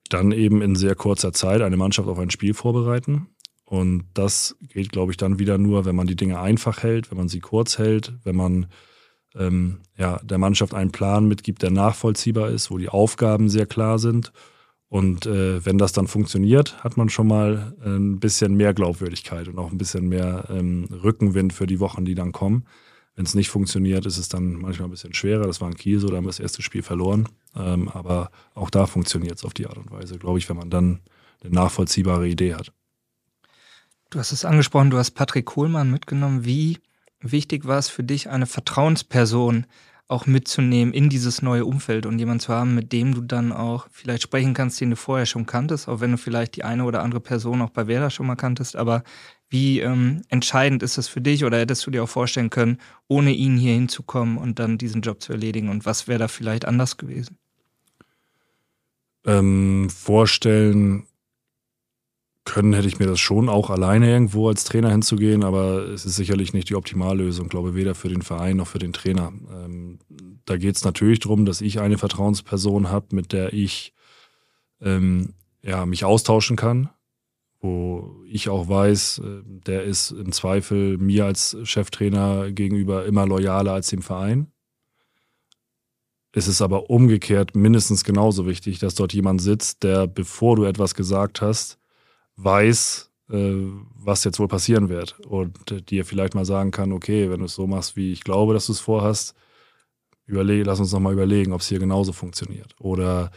Dann eben in sehr kurzer Zeit eine Mannschaft auf ein Spiel vorbereiten und das geht, glaube ich, dann wieder nur, wenn man die Dinge einfach hält, wenn man sie kurz hält, wenn man ähm, ja, der Mannschaft einen Plan mitgibt, der nachvollziehbar ist, wo die Aufgaben sehr klar sind. Und äh, wenn das dann funktioniert, hat man schon mal ein bisschen mehr Glaubwürdigkeit und auch ein bisschen mehr ähm, Rückenwind für die Wochen, die dann kommen. Wenn es nicht funktioniert, ist es dann manchmal ein bisschen schwerer. Das war in Kiel so, da haben wir das erste Spiel verloren. Ähm, aber auch da funktioniert es auf die Art und Weise, glaube ich, wenn man dann eine nachvollziehbare Idee hat. Du hast es angesprochen, du hast Patrick Kohlmann mitgenommen. Wie wichtig war es für dich, eine Vertrauensperson auch mitzunehmen in dieses neue Umfeld und jemanden zu haben, mit dem du dann auch vielleicht sprechen kannst, den du vorher schon kanntest, auch wenn du vielleicht die eine oder andere Person auch bei Werder schon mal kanntest. Aber wie ähm, entscheidend ist das für dich oder hättest du dir auch vorstellen können, ohne ihn hier hinzukommen und dann diesen Job zu erledigen? Und was wäre da vielleicht anders gewesen? Ähm, vorstellen können hätte ich mir das schon auch alleine irgendwo als Trainer hinzugehen, aber es ist sicherlich nicht die Optimallösung, glaube weder für den Verein noch für den Trainer. Ähm, da geht es natürlich darum, dass ich eine Vertrauensperson habe, mit der ich ähm, ja, mich austauschen kann, wo ich auch weiß, äh, der ist im Zweifel mir als Cheftrainer gegenüber immer loyaler als dem Verein. Es ist aber umgekehrt mindestens genauso wichtig, dass dort jemand sitzt, der, bevor du etwas gesagt hast, weiß, äh, was jetzt wohl passieren wird und dir vielleicht mal sagen kann, okay, wenn du es so machst, wie ich glaube, dass du es vorhast, überleg, lass uns nochmal überlegen, ob es hier genauso funktioniert. Oder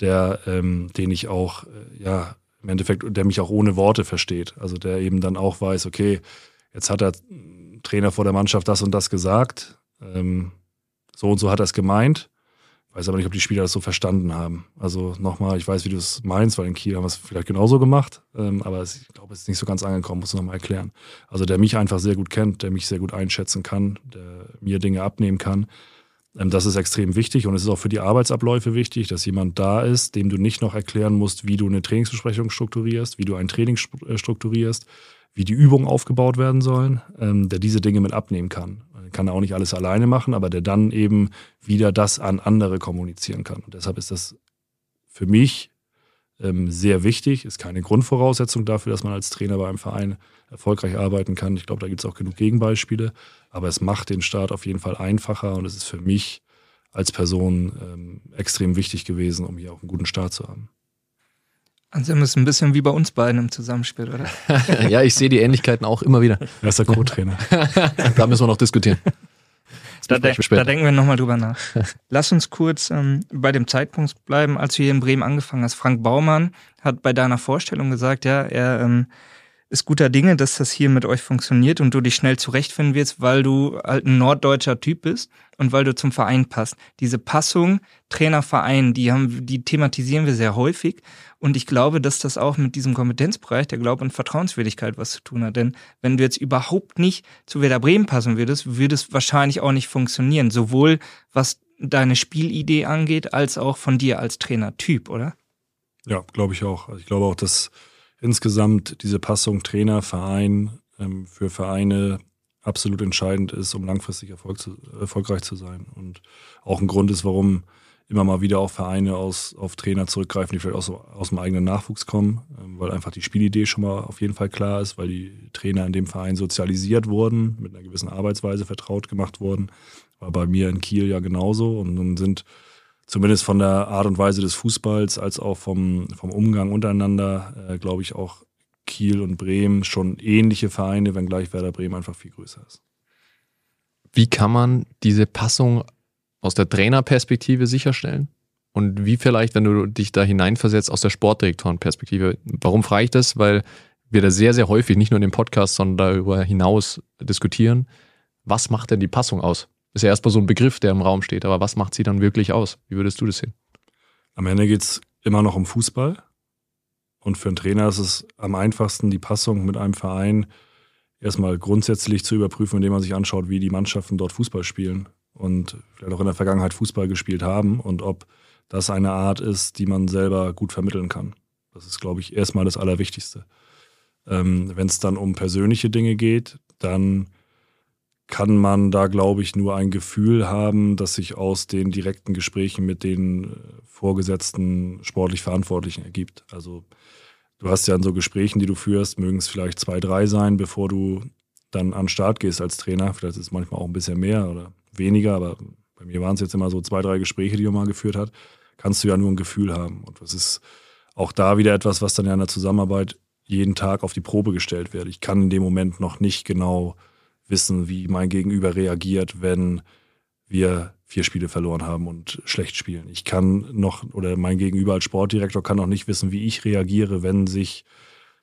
der, ähm, den ich auch, äh, ja, im Endeffekt, der mich auch ohne Worte versteht. Also der eben dann auch weiß, okay, jetzt hat der Trainer vor der Mannschaft das und das gesagt, ähm, so und so hat er es gemeint weiß aber nicht, ob die Spieler das so verstanden haben. Also nochmal, ich weiß, wie du es meinst, weil in Kiel haben wir es vielleicht genauso gemacht, ähm, aber es, ich glaube, es ist nicht so ganz angekommen, muss ich nochmal erklären. Also der mich einfach sehr gut kennt, der mich sehr gut einschätzen kann, der mir Dinge abnehmen kann. Ähm, das ist extrem wichtig und es ist auch für die Arbeitsabläufe wichtig, dass jemand da ist, dem du nicht noch erklären musst, wie du eine Trainingsbesprechung strukturierst, wie du ein Training äh, strukturierst, wie die Übungen aufgebaut werden sollen, ähm, der diese Dinge mit abnehmen kann kann auch nicht alles alleine machen, aber der dann eben wieder das an andere kommunizieren kann. Und deshalb ist das für mich ähm, sehr wichtig, ist keine Grundvoraussetzung dafür, dass man als Trainer bei einem Verein erfolgreich arbeiten kann. Ich glaube, da gibt es auch genug Gegenbeispiele, aber es macht den Start auf jeden Fall einfacher und es ist für mich als Person ähm, extrem wichtig gewesen, um hier auch einen guten Start zu haben. Anselm ist ein bisschen wie bei uns beiden im Zusammenspiel, oder? [LAUGHS] ja, ich sehe die Ähnlichkeiten auch immer wieder. Er ist der Co-Trainer. [LAUGHS] da müssen wir noch diskutieren. Da, de da, denken wir nochmal drüber nach. [LAUGHS] Lass uns kurz ähm, bei dem Zeitpunkt bleiben, als du hier in Bremen angefangen hast. Frank Baumann hat bei deiner Vorstellung gesagt, ja, er ähm, ist guter Dinge, dass das hier mit euch funktioniert und du dich schnell zurechtfinden wirst, weil du halt ein norddeutscher Typ bist und weil du zum Verein passt. Diese Passung Trainer-Verein, die haben, die thematisieren wir sehr häufig und ich glaube, dass das auch mit diesem Kompetenzbereich der Glaub- und Vertrauenswürdigkeit was zu tun hat. Denn wenn du jetzt überhaupt nicht zu Werder Bremen passen würdest, würde es wahrscheinlich auch nicht funktionieren. Sowohl was deine Spielidee angeht, als auch von dir als Trainertyp, oder? Ja, glaube ich auch. Also ich glaube auch, dass insgesamt diese Passung Trainer, Verein ähm, für Vereine absolut entscheidend ist, um langfristig Erfolg zu, erfolgreich zu sein. Und auch ein Grund ist, warum immer mal wieder auch Vereine aus, auf Trainer zurückgreifen, die vielleicht aus, aus dem eigenen Nachwuchs kommen, ähm, weil einfach die Spielidee schon mal auf jeden Fall klar ist, weil die Trainer in dem Verein sozialisiert wurden, mit einer gewissen Arbeitsweise vertraut gemacht wurden. War bei mir in Kiel ja genauso. Und nun sind zumindest von der Art und Weise des Fußballs als auch vom, vom Umgang untereinander, äh, glaube ich, auch Kiel und Bremen schon ähnliche Vereine, wenngleich Werder Bremen einfach viel größer ist. Wie kann man diese Passung aus der Trainerperspektive sicherstellen? Und wie vielleicht, wenn du dich da hineinversetzt, aus der Sportdirektorenperspektive? Warum frage ich das? Weil wir da sehr, sehr häufig, nicht nur in dem Podcast, sondern darüber hinaus diskutieren. Was macht denn die Passung aus? Ist ja erstmal so ein Begriff, der im Raum steht, aber was macht sie dann wirklich aus? Wie würdest du das sehen? Am Ende geht es immer noch um Fußball. Und für einen Trainer ist es am einfachsten, die Passung mit einem Verein erstmal grundsätzlich zu überprüfen, indem man sich anschaut, wie die Mannschaften dort Fußball spielen und vielleicht auch in der Vergangenheit Fußball gespielt haben und ob das eine Art ist, die man selber gut vermitteln kann. Das ist, glaube ich, erstmal das Allerwichtigste. Ähm, Wenn es dann um persönliche Dinge geht, dann kann man da, glaube ich, nur ein Gefühl haben, das sich aus den direkten Gesprächen mit den äh, vorgesetzten sportlich Verantwortlichen ergibt. Also du hast ja in so Gesprächen, die du führst, mögen es vielleicht zwei, drei sein, bevor du dann an den Start gehst als Trainer. Vielleicht ist es manchmal auch ein bisschen mehr oder weniger, aber bei mir waren es jetzt immer so zwei, drei Gespräche, die man mal geführt hat. Kannst du ja nur ein Gefühl haben. Und das ist auch da wieder etwas, was dann ja in der Zusammenarbeit jeden Tag auf die Probe gestellt wird. Ich kann in dem Moment noch nicht genau wissen, wie mein Gegenüber reagiert, wenn wir vier Spiele verloren haben und schlecht spielen. Ich kann noch, oder mein Gegenüber als Sportdirektor kann noch nicht wissen, wie ich reagiere, wenn sich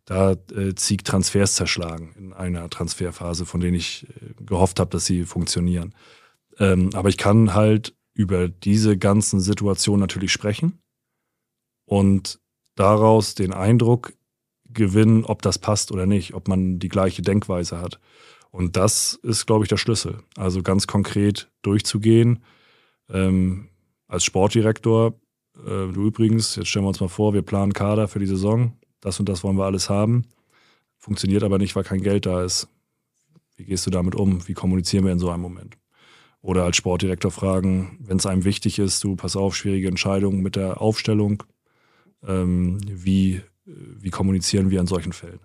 da äh, Zieg Transfers zerschlagen in einer Transferphase, von denen ich äh, gehofft habe, dass sie funktionieren. Ähm, aber ich kann halt über diese ganzen Situationen natürlich sprechen und daraus den Eindruck gewinnen, ob das passt oder nicht, ob man die gleiche Denkweise hat. Und das ist, glaube ich, der Schlüssel. Also ganz konkret durchzugehen. Ähm, als Sportdirektor, äh, du übrigens, jetzt stellen wir uns mal vor, wir planen Kader für die Saison. Das und das wollen wir alles haben. Funktioniert aber nicht, weil kein Geld da ist. Wie gehst du damit um? Wie kommunizieren wir in so einem Moment? Oder als Sportdirektor fragen, wenn es einem wichtig ist, du pass auf, schwierige Entscheidungen mit der Aufstellung. Ähm, wie, wie kommunizieren wir in solchen Fällen?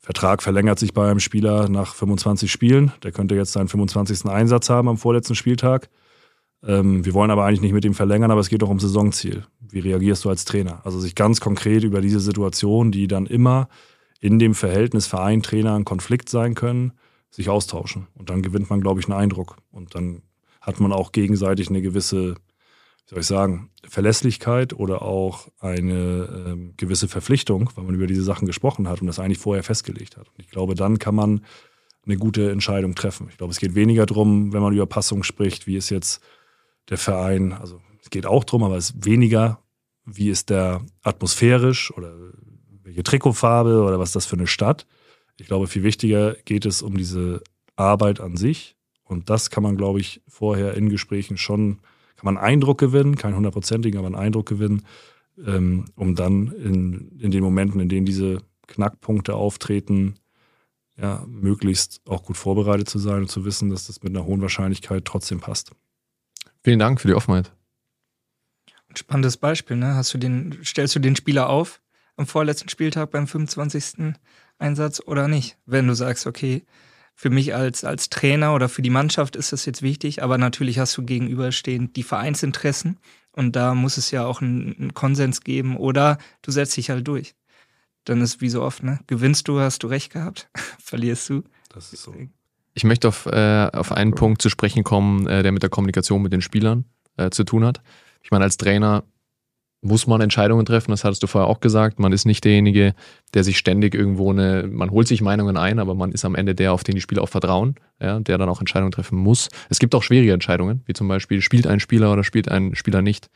Vertrag verlängert sich bei einem Spieler nach 25 Spielen. Der könnte jetzt seinen 25. Einsatz haben am vorletzten Spieltag. Ähm, wir wollen aber eigentlich nicht mit ihm verlängern, aber es geht doch um Saisonziel. Wie reagierst du als Trainer? Also sich ganz konkret über diese Situation, die dann immer in dem Verhältnis Verein-Trainer ein Konflikt sein können, sich austauschen. Und dann gewinnt man, glaube ich, einen Eindruck. Und dann hat man auch gegenseitig eine gewisse soll ich sagen, Verlässlichkeit oder auch eine ähm, gewisse Verpflichtung, weil man über diese Sachen gesprochen hat und das eigentlich vorher festgelegt hat. Und ich glaube, dann kann man eine gute Entscheidung treffen. Ich glaube, es geht weniger darum, wenn man über Passung spricht, wie ist jetzt der Verein, also es geht auch darum, aber es ist weniger, wie ist der atmosphärisch oder welche Trikotfarbe oder was ist das für eine Stadt. Ich glaube, viel wichtiger geht es um diese Arbeit an sich. Und das kann man, glaube ich, vorher in Gesprächen schon kann man einen Eindruck gewinnen, keinen hundertprozentigen, aber einen Eindruck gewinnen, ähm, um dann in, in den Momenten, in denen diese Knackpunkte auftreten, ja, möglichst auch gut vorbereitet zu sein und zu wissen, dass das mit einer hohen Wahrscheinlichkeit trotzdem passt. Vielen Dank für die Offenheit. Spannendes Beispiel, ne? Hast du den, stellst du den Spieler auf am vorletzten Spieltag beim 25. Einsatz oder nicht? Wenn du sagst, okay, für mich als, als Trainer oder für die Mannschaft ist das jetzt wichtig, aber natürlich hast du gegenüberstehend die Vereinsinteressen und da muss es ja auch einen, einen Konsens geben oder du setzt dich halt durch. Dann ist wie so oft, ne? Gewinnst du, hast du recht gehabt, [LAUGHS] verlierst du. Das ist so. Ich möchte auf, äh, auf einen Punkt zu sprechen kommen, äh, der mit der Kommunikation mit den Spielern äh, zu tun hat. Ich meine, als Trainer muss man Entscheidungen treffen, das hattest du vorher auch gesagt. Man ist nicht derjenige, der sich ständig irgendwo eine, man holt sich Meinungen ein, aber man ist am Ende der, auf den die Spieler auch vertrauen, ja, der dann auch Entscheidungen treffen muss. Es gibt auch schwierige Entscheidungen, wie zum Beispiel, spielt ein Spieler oder spielt ein Spieler nicht.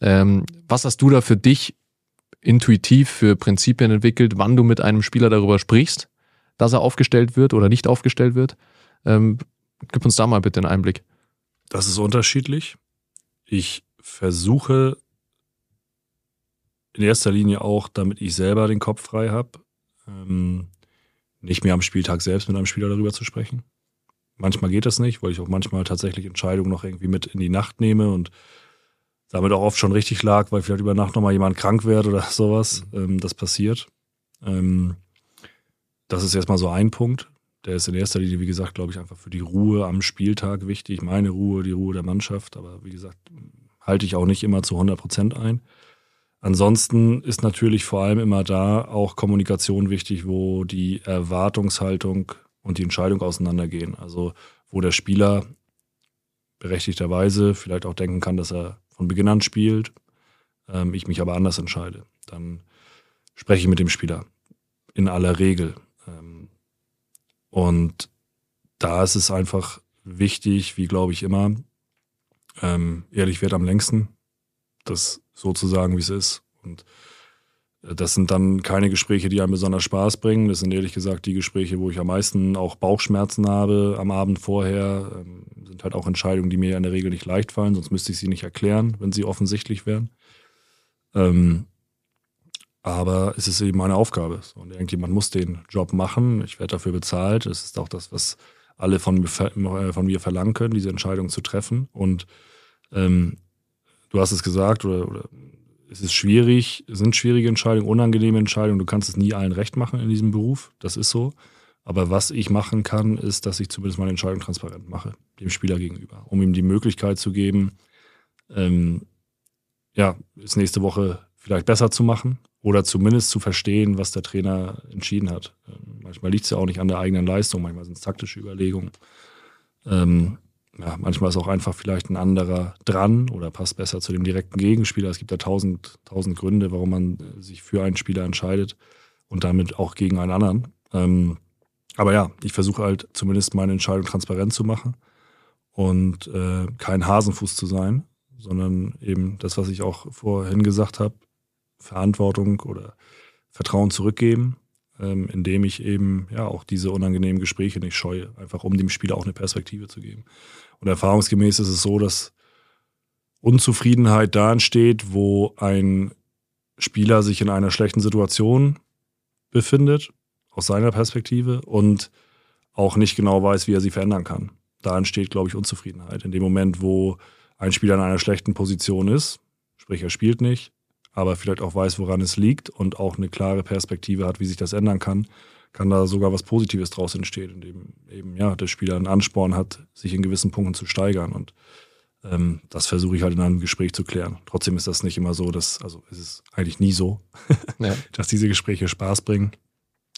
Ähm, was hast du da für dich intuitiv für Prinzipien entwickelt, wann du mit einem Spieler darüber sprichst, dass er aufgestellt wird oder nicht aufgestellt wird? Ähm, gib uns da mal bitte einen Einblick. Das ist unterschiedlich. Ich versuche in erster Linie auch, damit ich selber den Kopf frei habe, ähm, nicht mehr am Spieltag selbst mit einem Spieler darüber zu sprechen. Manchmal geht das nicht, weil ich auch manchmal tatsächlich Entscheidungen noch irgendwie mit in die Nacht nehme und damit auch oft schon richtig lag, weil vielleicht über Nacht nochmal jemand krank wird oder [LAUGHS] sowas. Mhm. Ähm, das passiert. Ähm, das ist erstmal so ein Punkt. Der ist in erster Linie, wie gesagt, glaube ich, einfach für die Ruhe am Spieltag wichtig. Meine Ruhe, die Ruhe der Mannschaft. Aber wie gesagt, halte ich auch nicht immer zu 100 Prozent ein. Ansonsten ist natürlich vor allem immer da auch Kommunikation wichtig, wo die Erwartungshaltung und die Entscheidung auseinandergehen. Also wo der Spieler berechtigterweise vielleicht auch denken kann, dass er von Beginn an spielt, ähm, ich mich aber anders entscheide. Dann spreche ich mit dem Spieler in aller Regel. Ähm, und da ist es einfach wichtig, wie glaube ich immer, ähm, ehrlich wird am längsten. Das so zu sagen, wie es ist. Und Das sind dann keine Gespräche, die einem besonders Spaß bringen. Das sind ehrlich gesagt die Gespräche, wo ich am meisten auch Bauchschmerzen habe am Abend vorher. Ähm, sind halt auch Entscheidungen, die mir in der Regel nicht leicht fallen, sonst müsste ich sie nicht erklären, wenn sie offensichtlich wären. Ähm, aber es ist eben meine Aufgabe. Und irgendjemand muss den Job machen. Ich werde dafür bezahlt. Es ist auch das, was alle von mir, äh, von mir verlangen können, diese Entscheidung zu treffen. Und ähm, du hast es gesagt, oder, oder es ist schwierig, es sind schwierige Entscheidungen, unangenehme Entscheidungen. Du kannst es nie allen recht machen in diesem Beruf. Das ist so. Aber was ich machen kann, ist, dass ich zumindest meine Entscheidung transparent mache, dem Spieler gegenüber, um ihm die Möglichkeit zu geben, ähm, ja, es nächste Woche vielleicht besser zu machen oder zumindest zu verstehen, was der Trainer entschieden hat. Ähm, manchmal liegt es ja auch nicht an der eigenen Leistung, manchmal sind es taktische Überlegungen. Ähm, ja, manchmal ist auch einfach vielleicht ein anderer dran oder passt besser zu dem direkten Gegenspieler. Es gibt ja tausend, tausend Gründe, warum man sich für einen Spieler entscheidet und damit auch gegen einen anderen. Ähm, aber ja, ich versuche halt zumindest meine Entscheidung transparent zu machen und äh, kein Hasenfuß zu sein, sondern eben das, was ich auch vorhin gesagt habe, Verantwortung oder Vertrauen zurückgeben, ähm, indem ich eben ja auch diese unangenehmen Gespräche nicht scheue, einfach um dem Spieler auch eine Perspektive zu geben. Und erfahrungsgemäß ist es so, dass Unzufriedenheit da entsteht, wo ein Spieler sich in einer schlechten Situation befindet, aus seiner Perspektive, und auch nicht genau weiß, wie er sie verändern kann. Da entsteht, glaube ich, Unzufriedenheit. In dem Moment, wo ein Spieler in einer schlechten Position ist, sprich er spielt nicht, aber vielleicht auch weiß, woran es liegt und auch eine klare Perspektive hat, wie sich das ändern kann, kann da sogar was Positives draus entstehen, indem eben ja der Spieler einen Ansporn hat, sich in gewissen Punkten zu steigern und ähm, das versuche ich halt in einem Gespräch zu klären. Trotzdem ist das nicht immer so, dass, also es ist eigentlich nie so, ja. [LAUGHS] dass diese Gespräche Spaß bringen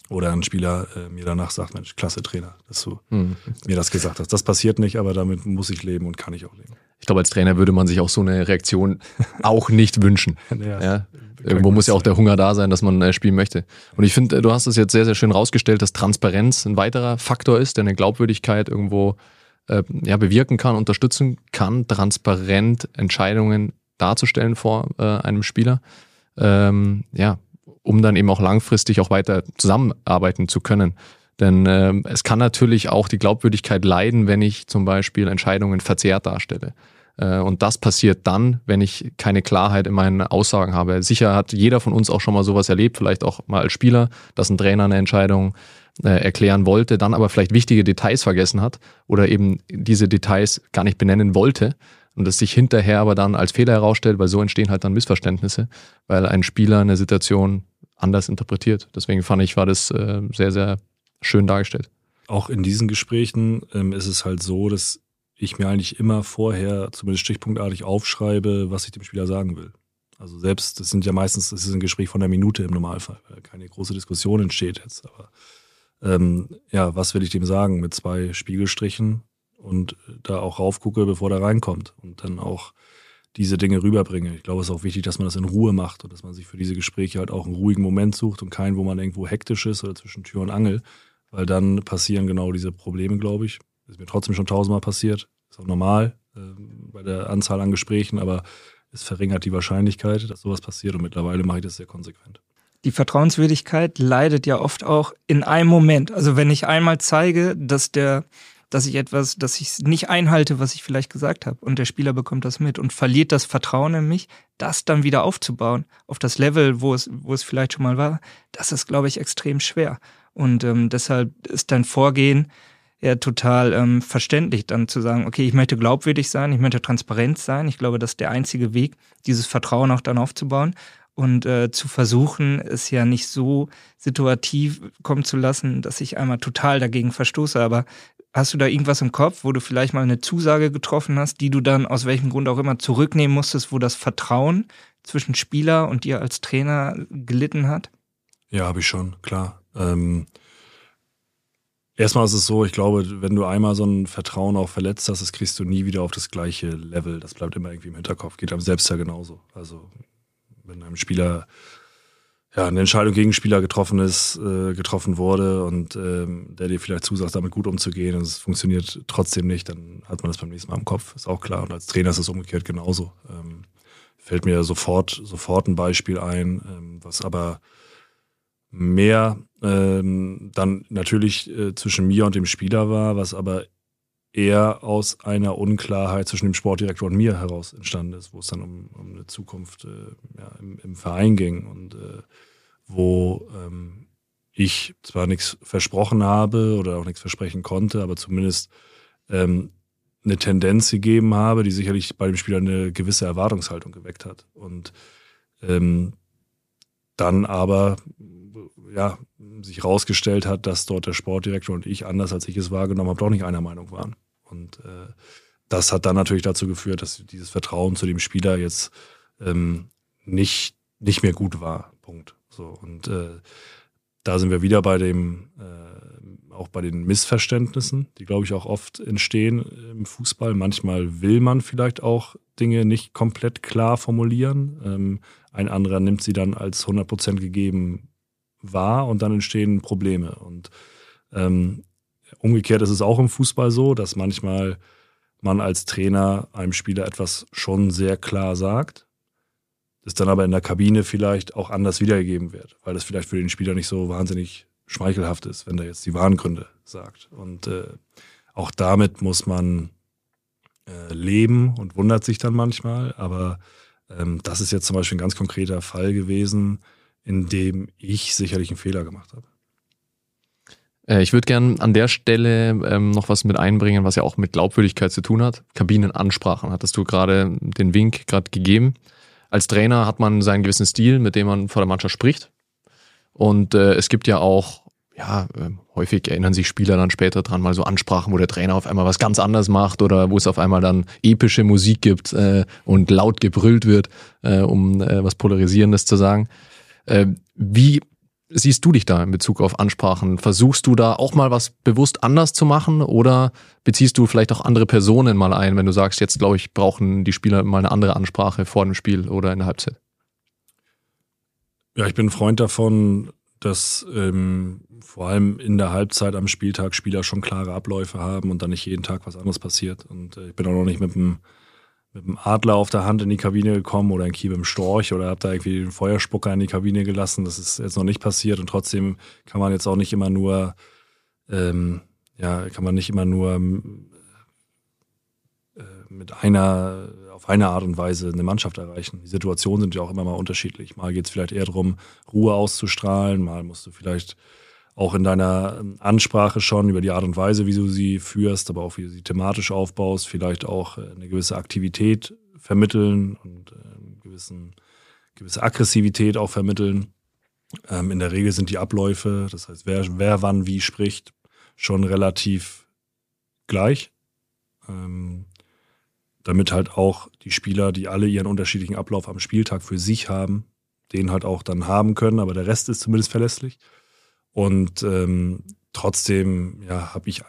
oder ein Spieler äh, mir danach sagt, Mensch, klasse Trainer, dass du mhm. mir das gesagt hast. Das passiert nicht, aber damit muss ich leben und kann ich auch leben. Ich glaube, als Trainer würde man sich auch so eine Reaktion [LAUGHS] auch nicht wünschen. ja, ja. Irgendwo muss ja auch der Hunger da sein, dass man äh, spielen möchte. Und ich finde, du hast es jetzt sehr, sehr schön rausgestellt, dass Transparenz ein weiterer Faktor ist, der eine Glaubwürdigkeit irgendwo äh, ja, bewirken kann, unterstützen kann, transparent Entscheidungen darzustellen vor äh, einem Spieler. Ähm, ja, um dann eben auch langfristig auch weiter zusammenarbeiten zu können. Denn äh, es kann natürlich auch die Glaubwürdigkeit leiden, wenn ich zum Beispiel Entscheidungen verzerrt darstelle. Äh, und das passiert dann, wenn ich keine Klarheit in meinen Aussagen habe. Sicher hat jeder von uns auch schon mal sowas erlebt, vielleicht auch mal als Spieler, dass ein Trainer eine Entscheidung äh, erklären wollte, dann aber vielleicht wichtige Details vergessen hat oder eben diese Details gar nicht benennen wollte und es sich hinterher aber dann als Fehler herausstellt, weil so entstehen halt dann Missverständnisse, weil ein Spieler eine Situation anders interpretiert. Deswegen fand ich, war das äh, sehr, sehr schön dargestellt. Auch in diesen Gesprächen ähm, ist es halt so, dass ich mir eigentlich immer vorher, zumindest stichpunktartig, aufschreibe, was ich dem Spieler sagen will. Also selbst, das sind ja meistens, das ist ein Gespräch von einer Minute im Normalfall, weil keine große Diskussion entsteht jetzt. Aber ähm, ja, was will ich dem sagen mit zwei Spiegelstrichen und da auch raufgucke, bevor der reinkommt und dann auch diese Dinge rüberbringe. Ich glaube, es ist auch wichtig, dass man das in Ruhe macht und dass man sich für diese Gespräche halt auch einen ruhigen Moment sucht und keinen, wo man irgendwo hektisch ist oder zwischen Tür und Angel, weil dann passieren genau diese Probleme, glaube ich. Ist mir trotzdem schon tausendmal passiert. Ist auch normal äh, bei der Anzahl an Gesprächen, aber es verringert die Wahrscheinlichkeit, dass sowas passiert und mittlerweile mache ich das sehr konsequent. Die Vertrauenswürdigkeit leidet ja oft auch in einem Moment. Also wenn ich einmal zeige, dass der dass ich etwas, dass ich nicht einhalte, was ich vielleicht gesagt habe. Und der Spieler bekommt das mit und verliert das Vertrauen in mich, das dann wieder aufzubauen auf das Level, wo es, wo es vielleicht schon mal war. Das ist, glaube ich, extrem schwer. Und ähm, deshalb ist dein Vorgehen ja total ähm, verständlich, dann zu sagen, okay, ich möchte glaubwürdig sein, ich möchte transparent sein. Ich glaube, das ist der einzige Weg, dieses Vertrauen auch dann aufzubauen und äh, zu versuchen, es ja nicht so situativ kommen zu lassen, dass ich einmal total dagegen verstoße. Aber Hast du da irgendwas im Kopf, wo du vielleicht mal eine Zusage getroffen hast, die du dann aus welchem Grund auch immer zurücknehmen musstest, wo das Vertrauen zwischen Spieler und dir als Trainer gelitten hat? Ja, habe ich schon, klar. Ähm, erstmal ist es so, ich glaube, wenn du einmal so ein Vertrauen auch verletzt hast, das kriegst du nie wieder auf das gleiche Level. Das bleibt immer irgendwie im Hinterkopf. Geht einem selbst ja genauso. Also, wenn einem Spieler ja, eine Entscheidung gegen Spieler getroffen ist, äh, getroffen wurde und ähm, der dir vielleicht zusagt, damit gut umzugehen und es funktioniert trotzdem nicht, dann hat man das beim nächsten Mal im Kopf, ist auch klar. Und als Trainer ist es umgekehrt genauso. Ähm, fällt mir sofort, sofort ein Beispiel ein, ähm, was aber mehr ähm, dann natürlich äh, zwischen mir und dem Spieler war, was aber eher aus einer Unklarheit zwischen dem Sportdirektor und mir heraus entstanden ist, wo es dann um, um eine Zukunft äh, ja, im, im, Verein ging und äh, wo ähm, ich zwar nichts versprochen habe oder auch nichts versprechen konnte, aber zumindest ähm, eine Tendenz gegeben habe, die sicherlich bei dem Spieler eine gewisse Erwartungshaltung geweckt hat. Und ähm, dann aber ja, sich herausgestellt hat, dass dort der Sportdirektor und ich, anders als ich es wahrgenommen habe, doch nicht einer Meinung waren. Und äh, das hat dann natürlich dazu geführt, dass dieses Vertrauen zu dem Spieler jetzt ähm, nicht, nicht mehr gut war. Punkt. So. Und äh, da sind wir wieder bei dem, äh, auch bei den Missverständnissen, die, glaube ich, auch oft entstehen im Fußball. Manchmal will man vielleicht auch Dinge nicht komplett klar formulieren. Ähm, ein anderer nimmt sie dann als 100% gegeben wahr und dann entstehen Probleme. Und ähm, umgekehrt ist es auch im Fußball so, dass manchmal man als Trainer einem Spieler etwas schon sehr klar sagt, das dann aber in der Kabine vielleicht auch anders wiedergegeben wird, weil das vielleicht für den Spieler nicht so wahnsinnig schmeichelhaft ist, wenn er jetzt die wahren Gründe sagt. Und äh, auch damit muss man äh, leben und wundert sich dann manchmal. Aber ähm, das ist jetzt zum Beispiel ein ganz konkreter Fall gewesen, in dem ich sicherlich einen Fehler gemacht habe. Äh, ich würde gern an der Stelle ähm, noch was mit einbringen, was ja auch mit Glaubwürdigkeit zu tun hat. Kabinenansprachen hattest du gerade den Wink gerade gegeben. Als Trainer hat man seinen gewissen Stil, mit dem man vor der Mannschaft spricht. Und äh, es gibt ja auch, ja, äh, häufig erinnern sich Spieler dann später dran, mal so Ansprachen, wo der Trainer auf einmal was ganz anderes macht oder wo es auf einmal dann epische Musik gibt äh, und laut gebrüllt wird, äh, um äh, was Polarisierendes zu sagen. Wie siehst du dich da in Bezug auf Ansprachen? Versuchst du da auch mal was bewusst anders zu machen oder beziehst du vielleicht auch andere Personen mal ein, wenn du sagst, jetzt glaube ich, brauchen die Spieler mal eine andere Ansprache vor dem Spiel oder in der Halbzeit? Ja, ich bin ein Freund davon, dass ähm, vor allem in der Halbzeit am Spieltag Spieler schon klare Abläufe haben und dann nicht jeden Tag was anderes passiert. Und äh, ich bin auch noch nicht mit dem mit einem Adler auf der Hand in die Kabine gekommen oder ein mit einem Storch oder habe da irgendwie einen Feuerspucker in die Kabine gelassen. Das ist jetzt noch nicht passiert und trotzdem kann man jetzt auch nicht immer nur, ähm, ja, kann man nicht immer nur äh, mit einer, auf eine Art und Weise eine Mannschaft erreichen. Die Situationen sind ja auch immer mal unterschiedlich. Mal geht es vielleicht eher darum, Ruhe auszustrahlen, mal musst du vielleicht auch in deiner ähm, Ansprache schon über die Art und Weise, wie du sie führst, aber auch wie du sie thematisch aufbaust, vielleicht auch äh, eine gewisse Aktivität vermitteln und äh, eine gewissen, gewisse Aggressivität auch vermitteln. Ähm, in der Regel sind die Abläufe, das heißt, wer, wer wann wie spricht, schon relativ gleich. Ähm, damit halt auch die Spieler, die alle ihren unterschiedlichen Ablauf am Spieltag für sich haben, den halt auch dann haben können, aber der Rest ist zumindest verlässlich. Und ähm, trotzdem ja, habe ich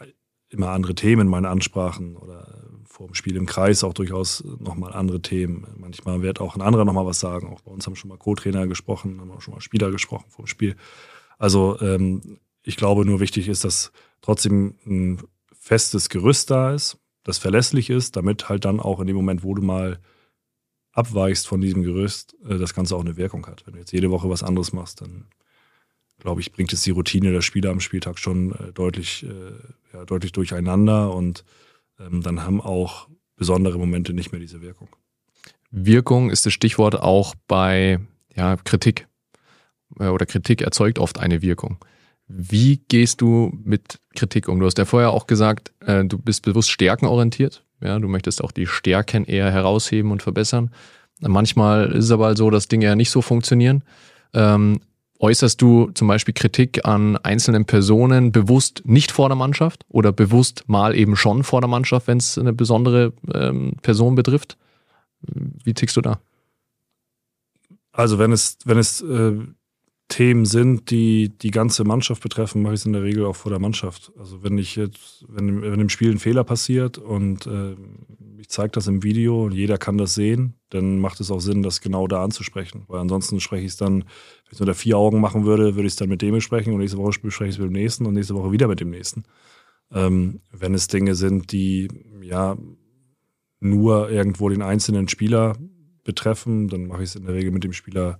immer andere Themen in meinen Ansprachen oder vor dem Spiel im Kreis auch durchaus nochmal andere Themen. Manchmal wird auch ein anderer nochmal was sagen. Auch bei uns haben schon mal Co-Trainer gesprochen, haben auch schon mal Spieler gesprochen vor dem Spiel. Also ähm, ich glaube nur wichtig ist, dass trotzdem ein festes Gerüst da ist, das verlässlich ist, damit halt dann auch in dem Moment, wo du mal abweichst von diesem Gerüst, äh, das Ganze auch eine Wirkung hat. Wenn du jetzt jede Woche was anderes machst, dann glaube ich, bringt es die Routine der Spieler am Spieltag schon äh, deutlich, äh, ja, deutlich durcheinander und ähm, dann haben auch besondere Momente nicht mehr diese Wirkung. Wirkung ist das Stichwort auch bei ja, Kritik. Äh, oder Kritik erzeugt oft eine Wirkung. Wie gehst du mit Kritik um? Du hast ja vorher auch gesagt, äh, du bist bewusst stärkenorientiert. Ja, du möchtest auch die Stärken eher herausheben und verbessern. Manchmal ist es aber so, dass Dinge ja nicht so funktionieren. Ähm, Äußerst du zum Beispiel Kritik an einzelnen Personen bewusst nicht vor der Mannschaft oder bewusst mal eben schon vor der Mannschaft, wenn es eine besondere ähm, Person betrifft? Wie tickst du da? Also wenn es, wenn es äh, Themen sind, die die ganze Mannschaft betreffen, mache ich es in der Regel auch vor der Mannschaft. Also wenn ich jetzt, wenn, wenn im Spiel ein Fehler passiert und äh, ich zeige das im Video jeder kann das sehen, dann macht es auch Sinn, das genau da anzusprechen. Weil ansonsten spreche ich es dann, wenn ich es unter vier Augen machen würde, würde ich es dann mit dem besprechen und nächste Woche bespreche ich es mit dem nächsten und nächste Woche wieder mit dem nächsten. Ähm, wenn es Dinge sind, die ja nur irgendwo den einzelnen Spieler betreffen, dann mache ich es in der Regel mit dem Spieler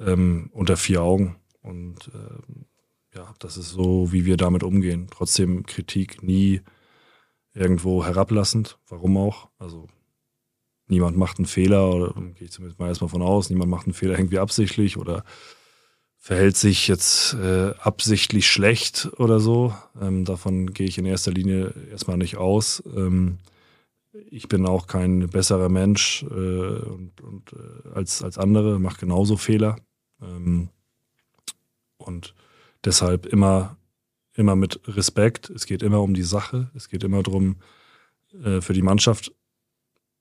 ähm, unter vier Augen. Und ähm, ja, das ist so, wie wir damit umgehen. Trotzdem Kritik nie irgendwo herablassend. Warum auch? Also niemand macht einen Fehler, oder gehe ich zumindest mal erstmal von aus, niemand macht einen Fehler irgendwie absichtlich oder verhält sich jetzt äh, absichtlich schlecht oder so. Ähm, davon gehe ich in erster Linie erstmal nicht aus. Ähm, ich bin auch kein besserer Mensch äh, und, und äh, als, als andere, mache genauso Fehler. Ähm, und deshalb immer, immer mit Respekt. Es geht immer um die Sache. Es geht immer darum, äh, für die Mannschaft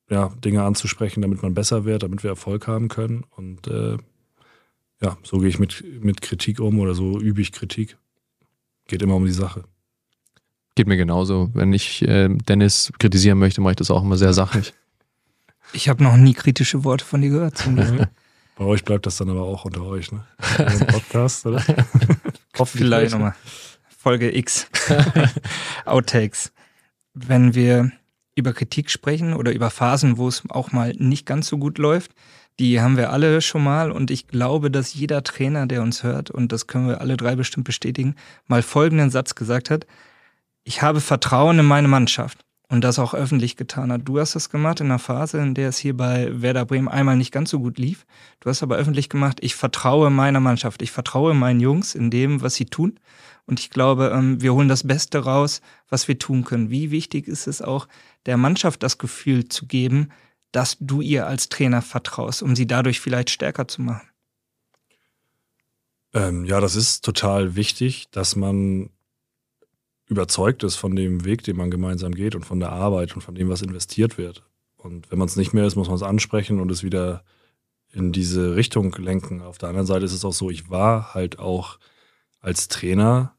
ja, Dinge anzusprechen, damit man besser wird, damit wir Erfolg haben können. Und äh, ja, so gehe ich mit, mit Kritik um oder so übe ich Kritik. Geht immer um die Sache. Geht mir genauso. Wenn ich äh, Dennis kritisieren möchte, mache ich das auch immer sehr sachlich. [LAUGHS] Ich habe noch nie kritische Worte von dir gehört. Zum [LAUGHS] Bei euch bleibt das dann aber auch unter euch, ne? Podcast, oder? [LAUGHS] Vielleicht nochmal. Folge X. [LAUGHS] Outtakes. Wenn wir über Kritik sprechen oder über Phasen, wo es auch mal nicht ganz so gut läuft, die haben wir alle schon mal und ich glaube, dass jeder Trainer, der uns hört, und das können wir alle drei bestimmt bestätigen, mal folgenden Satz gesagt hat. Ich habe Vertrauen in meine Mannschaft und das auch öffentlich getan hat. Du hast das gemacht in einer Phase, in der es hier bei Werder Bremen einmal nicht ganz so gut lief. Du hast aber öffentlich gemacht, ich vertraue meiner Mannschaft, ich vertraue meinen Jungs in dem, was sie tun. Und ich glaube, ähm, wir holen das Beste raus, was wir tun können. Wie wichtig ist es auch, der Mannschaft das Gefühl zu geben, dass du ihr als Trainer vertraust, um sie dadurch vielleicht stärker zu machen? Ähm, ja, das ist total wichtig, dass man überzeugt ist von dem Weg, den man gemeinsam geht und von der Arbeit und von dem, was investiert wird. Und wenn man es nicht mehr ist, muss man es ansprechen und es wieder in diese Richtung lenken. Auf der anderen Seite ist es auch so, ich war halt auch als Trainer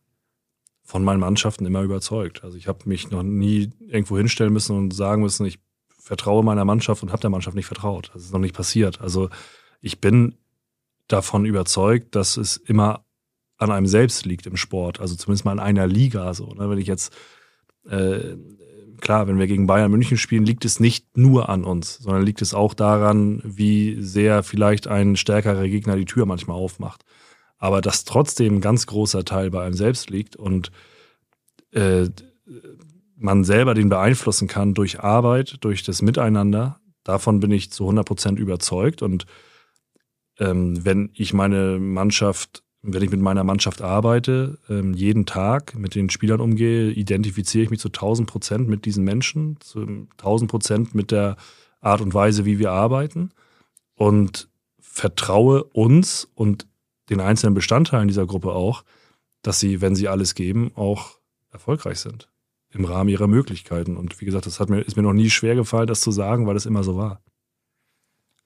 von meinen Mannschaften immer überzeugt. Also ich habe mich noch nie irgendwo hinstellen müssen und sagen müssen, ich vertraue meiner Mannschaft und habe der Mannschaft nicht vertraut. Das ist noch nicht passiert. Also ich bin davon überzeugt, dass es immer an einem selbst liegt im Sport. Also zumindest mal in einer Liga. So, ne? Wenn ich jetzt äh, klar, wenn wir gegen Bayern München spielen, liegt es nicht nur an uns, sondern liegt es auch daran, wie sehr vielleicht ein stärkerer Gegner die Tür manchmal aufmacht aber dass trotzdem ein ganz großer Teil bei einem selbst liegt und äh, man selber den beeinflussen kann durch Arbeit, durch das Miteinander, davon bin ich zu 100 Prozent überzeugt. Und ähm, wenn ich meine Mannschaft, wenn ich mit meiner Mannschaft arbeite, ähm, jeden Tag mit den Spielern umgehe, identifiziere ich mich zu 1000 Prozent mit diesen Menschen, zu 1000 Prozent mit der Art und Weise, wie wir arbeiten und vertraue uns und den einzelnen Bestandteilen dieser Gruppe auch, dass sie, wenn sie alles geben, auch erfolgreich sind. Im Rahmen ihrer Möglichkeiten. Und wie gesagt, das hat mir, ist mir noch nie schwer gefallen, das zu sagen, weil das immer so war.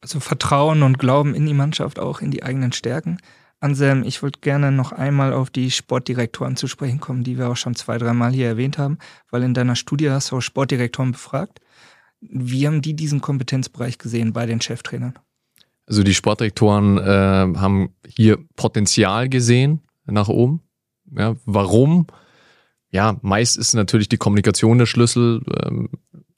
Also Vertrauen und Glauben in die Mannschaft, auch in die eigenen Stärken. Anselm, ich würde gerne noch einmal auf die Sportdirektoren zu sprechen kommen, die wir auch schon zwei, dreimal hier erwähnt haben, weil in deiner Studie hast du auch Sportdirektoren befragt. Wie haben die diesen Kompetenzbereich gesehen bei den Cheftrainern? Also die Sportdirektoren äh, haben hier Potenzial gesehen nach oben. Ja, warum? Ja, meist ist natürlich die Kommunikation der Schlüssel. Ähm,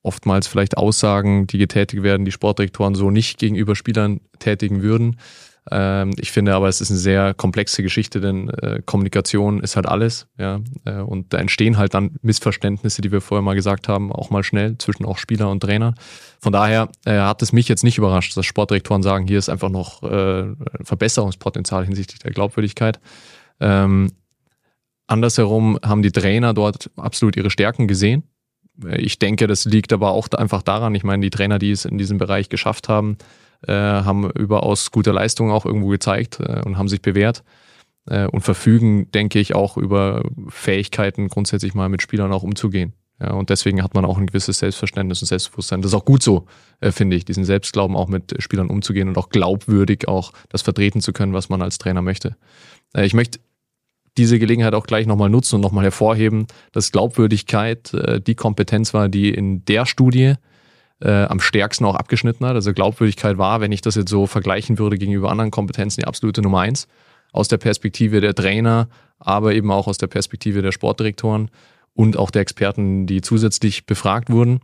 oftmals vielleicht Aussagen, die getätigt werden, die Sportdirektoren so nicht gegenüber Spielern tätigen würden. Ähm, ich finde aber, es ist eine sehr komplexe Geschichte, denn äh, Kommunikation ist halt alles, ja. Äh, und da entstehen halt dann Missverständnisse, die wir vorher mal gesagt haben, auch mal schnell zwischen auch Spieler und Trainer. Von daher äh, hat es mich jetzt nicht überrascht, dass Sportdirektoren sagen, hier ist einfach noch äh, Verbesserungspotenzial hinsichtlich der Glaubwürdigkeit. Ähm, andersherum haben die Trainer dort absolut ihre Stärken gesehen. Ich denke, das liegt aber auch einfach daran, ich meine, die Trainer, die es in diesem Bereich geschafft haben, äh, haben überaus gute Leistungen auch irgendwo gezeigt äh, und haben sich bewährt äh, und verfügen, denke ich, auch über Fähigkeiten, grundsätzlich mal mit Spielern auch umzugehen. Ja, und deswegen hat man auch ein gewisses Selbstverständnis und Selbstbewusstsein. Das ist auch gut so, äh, finde ich, diesen Selbstglauben auch mit Spielern umzugehen und auch glaubwürdig auch das vertreten zu können, was man als Trainer möchte. Äh, ich möchte diese Gelegenheit auch gleich nochmal nutzen und nochmal hervorheben, dass Glaubwürdigkeit äh, die Kompetenz war, die in der Studie äh, am stärksten auch abgeschnitten hat. Also Glaubwürdigkeit war, wenn ich das jetzt so vergleichen würde gegenüber anderen Kompetenzen, die absolute Nummer eins. Aus der Perspektive der Trainer, aber eben auch aus der Perspektive der Sportdirektoren und auch der Experten, die zusätzlich befragt wurden.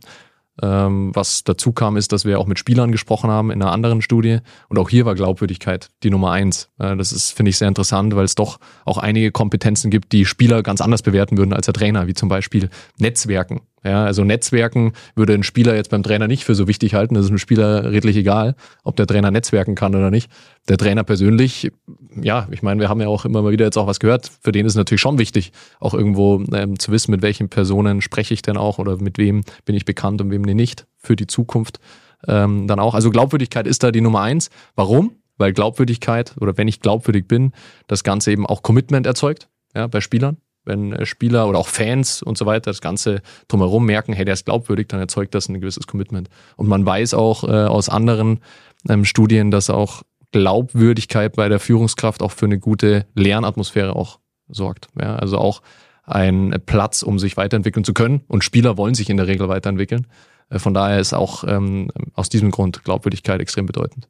Ähm, was dazu kam, ist, dass wir auch mit Spielern gesprochen haben in einer anderen Studie. Und auch hier war Glaubwürdigkeit die Nummer eins. Äh, das ist, finde ich, sehr interessant, weil es doch auch einige Kompetenzen gibt, die Spieler ganz anders bewerten würden als der Trainer, wie zum Beispiel Netzwerken. Ja, also Netzwerken würde ein Spieler jetzt beim Trainer nicht für so wichtig halten. Das ist einem Spieler redlich egal, ob der Trainer netzwerken kann oder nicht. Der Trainer persönlich, ja, ich meine, wir haben ja auch immer mal wieder jetzt auch was gehört. Für den ist es natürlich schon wichtig, auch irgendwo ähm, zu wissen, mit welchen Personen spreche ich denn auch oder mit wem bin ich bekannt und wem nicht für die Zukunft ähm, dann auch. Also Glaubwürdigkeit ist da die Nummer eins. Warum? Weil Glaubwürdigkeit oder wenn ich glaubwürdig bin, das Ganze eben auch Commitment erzeugt ja, bei Spielern wenn äh, Spieler oder auch Fans und so weiter das Ganze drumherum merken, hey, der ist glaubwürdig, dann erzeugt das ein gewisses Commitment. Und man weiß auch äh, aus anderen ähm, Studien, dass auch Glaubwürdigkeit bei der Führungskraft auch für eine gute Lernatmosphäre auch sorgt. Ja, also auch ein Platz, um sich weiterentwickeln zu können. Und Spieler wollen sich in der Regel weiterentwickeln. Äh, von daher ist auch ähm, aus diesem Grund Glaubwürdigkeit extrem bedeutend.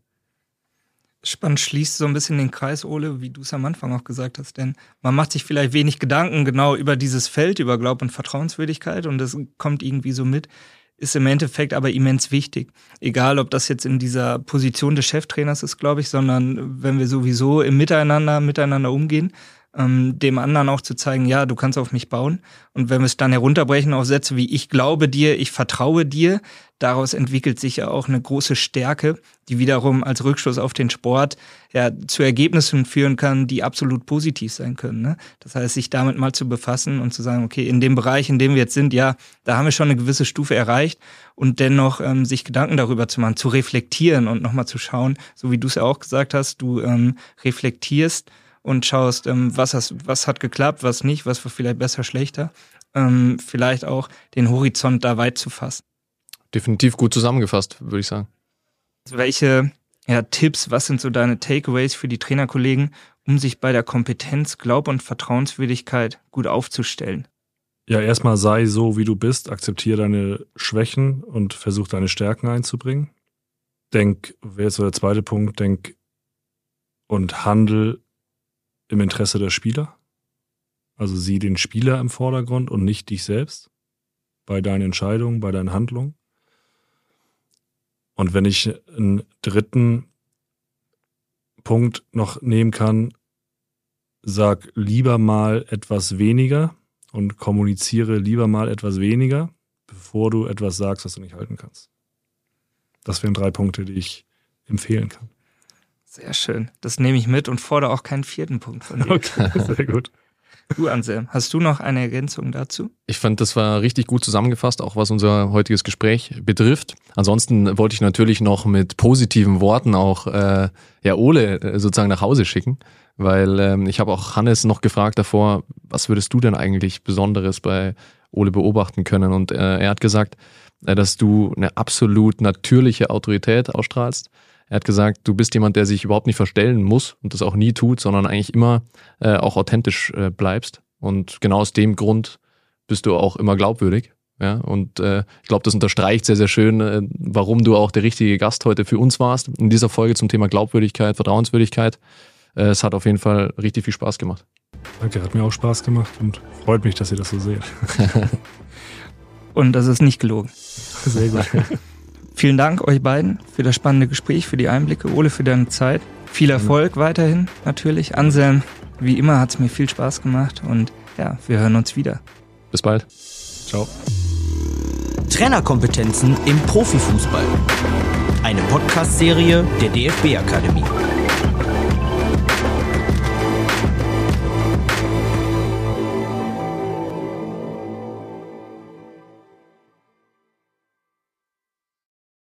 Spannend schließt so ein bisschen den Kreis, Ole, wie du es am Anfang auch gesagt hast, denn man macht sich vielleicht wenig Gedanken genau über dieses Feld, über Glaub- und Vertrauenswürdigkeit und das kommt irgendwie so mit, ist im Endeffekt aber immens wichtig. Egal, ob das jetzt in dieser Position des Cheftrainers ist, glaube ich, sondern wenn wir sowieso im Miteinander, miteinander umgehen, ähm, dem anderen auch zu zeigen, ja, du kannst auf mich bauen. Und wenn wir es dann herunterbrechen auf Sätze wie ich glaube dir, ich vertraue dir, daraus entwickelt sich ja auch eine große Stärke, die wiederum als Rückschluss auf den Sport ja zu Ergebnissen führen kann, die absolut positiv sein können. Ne? Das heißt, sich damit mal zu befassen und zu sagen, okay, in dem Bereich, in dem wir jetzt sind, ja, da haben wir schon eine gewisse Stufe erreicht und dennoch ähm, sich Gedanken darüber zu machen, zu reflektieren und nochmal zu schauen, so wie du es ja auch gesagt hast, du ähm, reflektierst und schaust, ähm, was, hast, was hat geklappt, was nicht, was war vielleicht besser, schlechter. Ähm, vielleicht auch den Horizont da weit zu fassen. Definitiv gut zusammengefasst, würde ich sagen. Welche ja, Tipps, was sind so deine Takeaways für die Trainerkollegen, um sich bei der Kompetenz, Glaub- und Vertrauenswürdigkeit gut aufzustellen? Ja, erstmal sei so, wie du bist, akzeptiere deine Schwächen und versuch deine Stärken einzubringen. Denk, wäre jetzt so der zweite Punkt, denk und handel im Interesse der Spieler. Also sieh den Spieler im Vordergrund und nicht dich selbst bei deinen Entscheidungen, bei deinen Handlungen. Und wenn ich einen dritten Punkt noch nehmen kann, sag lieber mal etwas weniger und kommuniziere lieber mal etwas weniger, bevor du etwas sagst, was du nicht halten kannst. Das wären drei Punkte, die ich empfehlen kann. Sehr schön. Das nehme ich mit und fordere auch keinen vierten Punkt von dir. Okay, [LAUGHS] sehr gut. Du, Anselm, hast du noch eine Ergänzung dazu? Ich fand, das war richtig gut zusammengefasst, auch was unser heutiges Gespräch betrifft. Ansonsten wollte ich natürlich noch mit positiven Worten auch äh, ja Ole äh, sozusagen nach Hause schicken, weil ähm, ich habe auch Hannes noch gefragt davor, was würdest du denn eigentlich Besonderes bei Ole beobachten können? Und äh, er hat gesagt, äh, dass du eine absolut natürliche Autorität ausstrahlst er hat gesagt, du bist jemand, der sich überhaupt nicht verstellen muss und das auch nie tut, sondern eigentlich immer äh, auch authentisch äh, bleibst. Und genau aus dem Grund bist du auch immer glaubwürdig. Ja, und äh, ich glaube, das unterstreicht sehr, sehr schön, äh, warum du auch der richtige Gast heute für uns warst in dieser Folge zum Thema Glaubwürdigkeit, Vertrauenswürdigkeit. Äh, es hat auf jeden Fall richtig viel Spaß gemacht. Danke, hat mir auch Spaß gemacht und freut mich, dass ihr das so seht. [LAUGHS] und das ist nicht gelogen. Sehr gut. [LAUGHS] Vielen Dank euch beiden für das spannende Gespräch, für die Einblicke. Ole, für deine Zeit. Viel Erfolg mhm. weiterhin natürlich. Anselm, wie immer hat es mir viel Spaß gemacht und ja, wir hören uns wieder. Bis bald. Ciao. Trainerkompetenzen im Profifußball. Eine Podcast-Serie der DFB Akademie.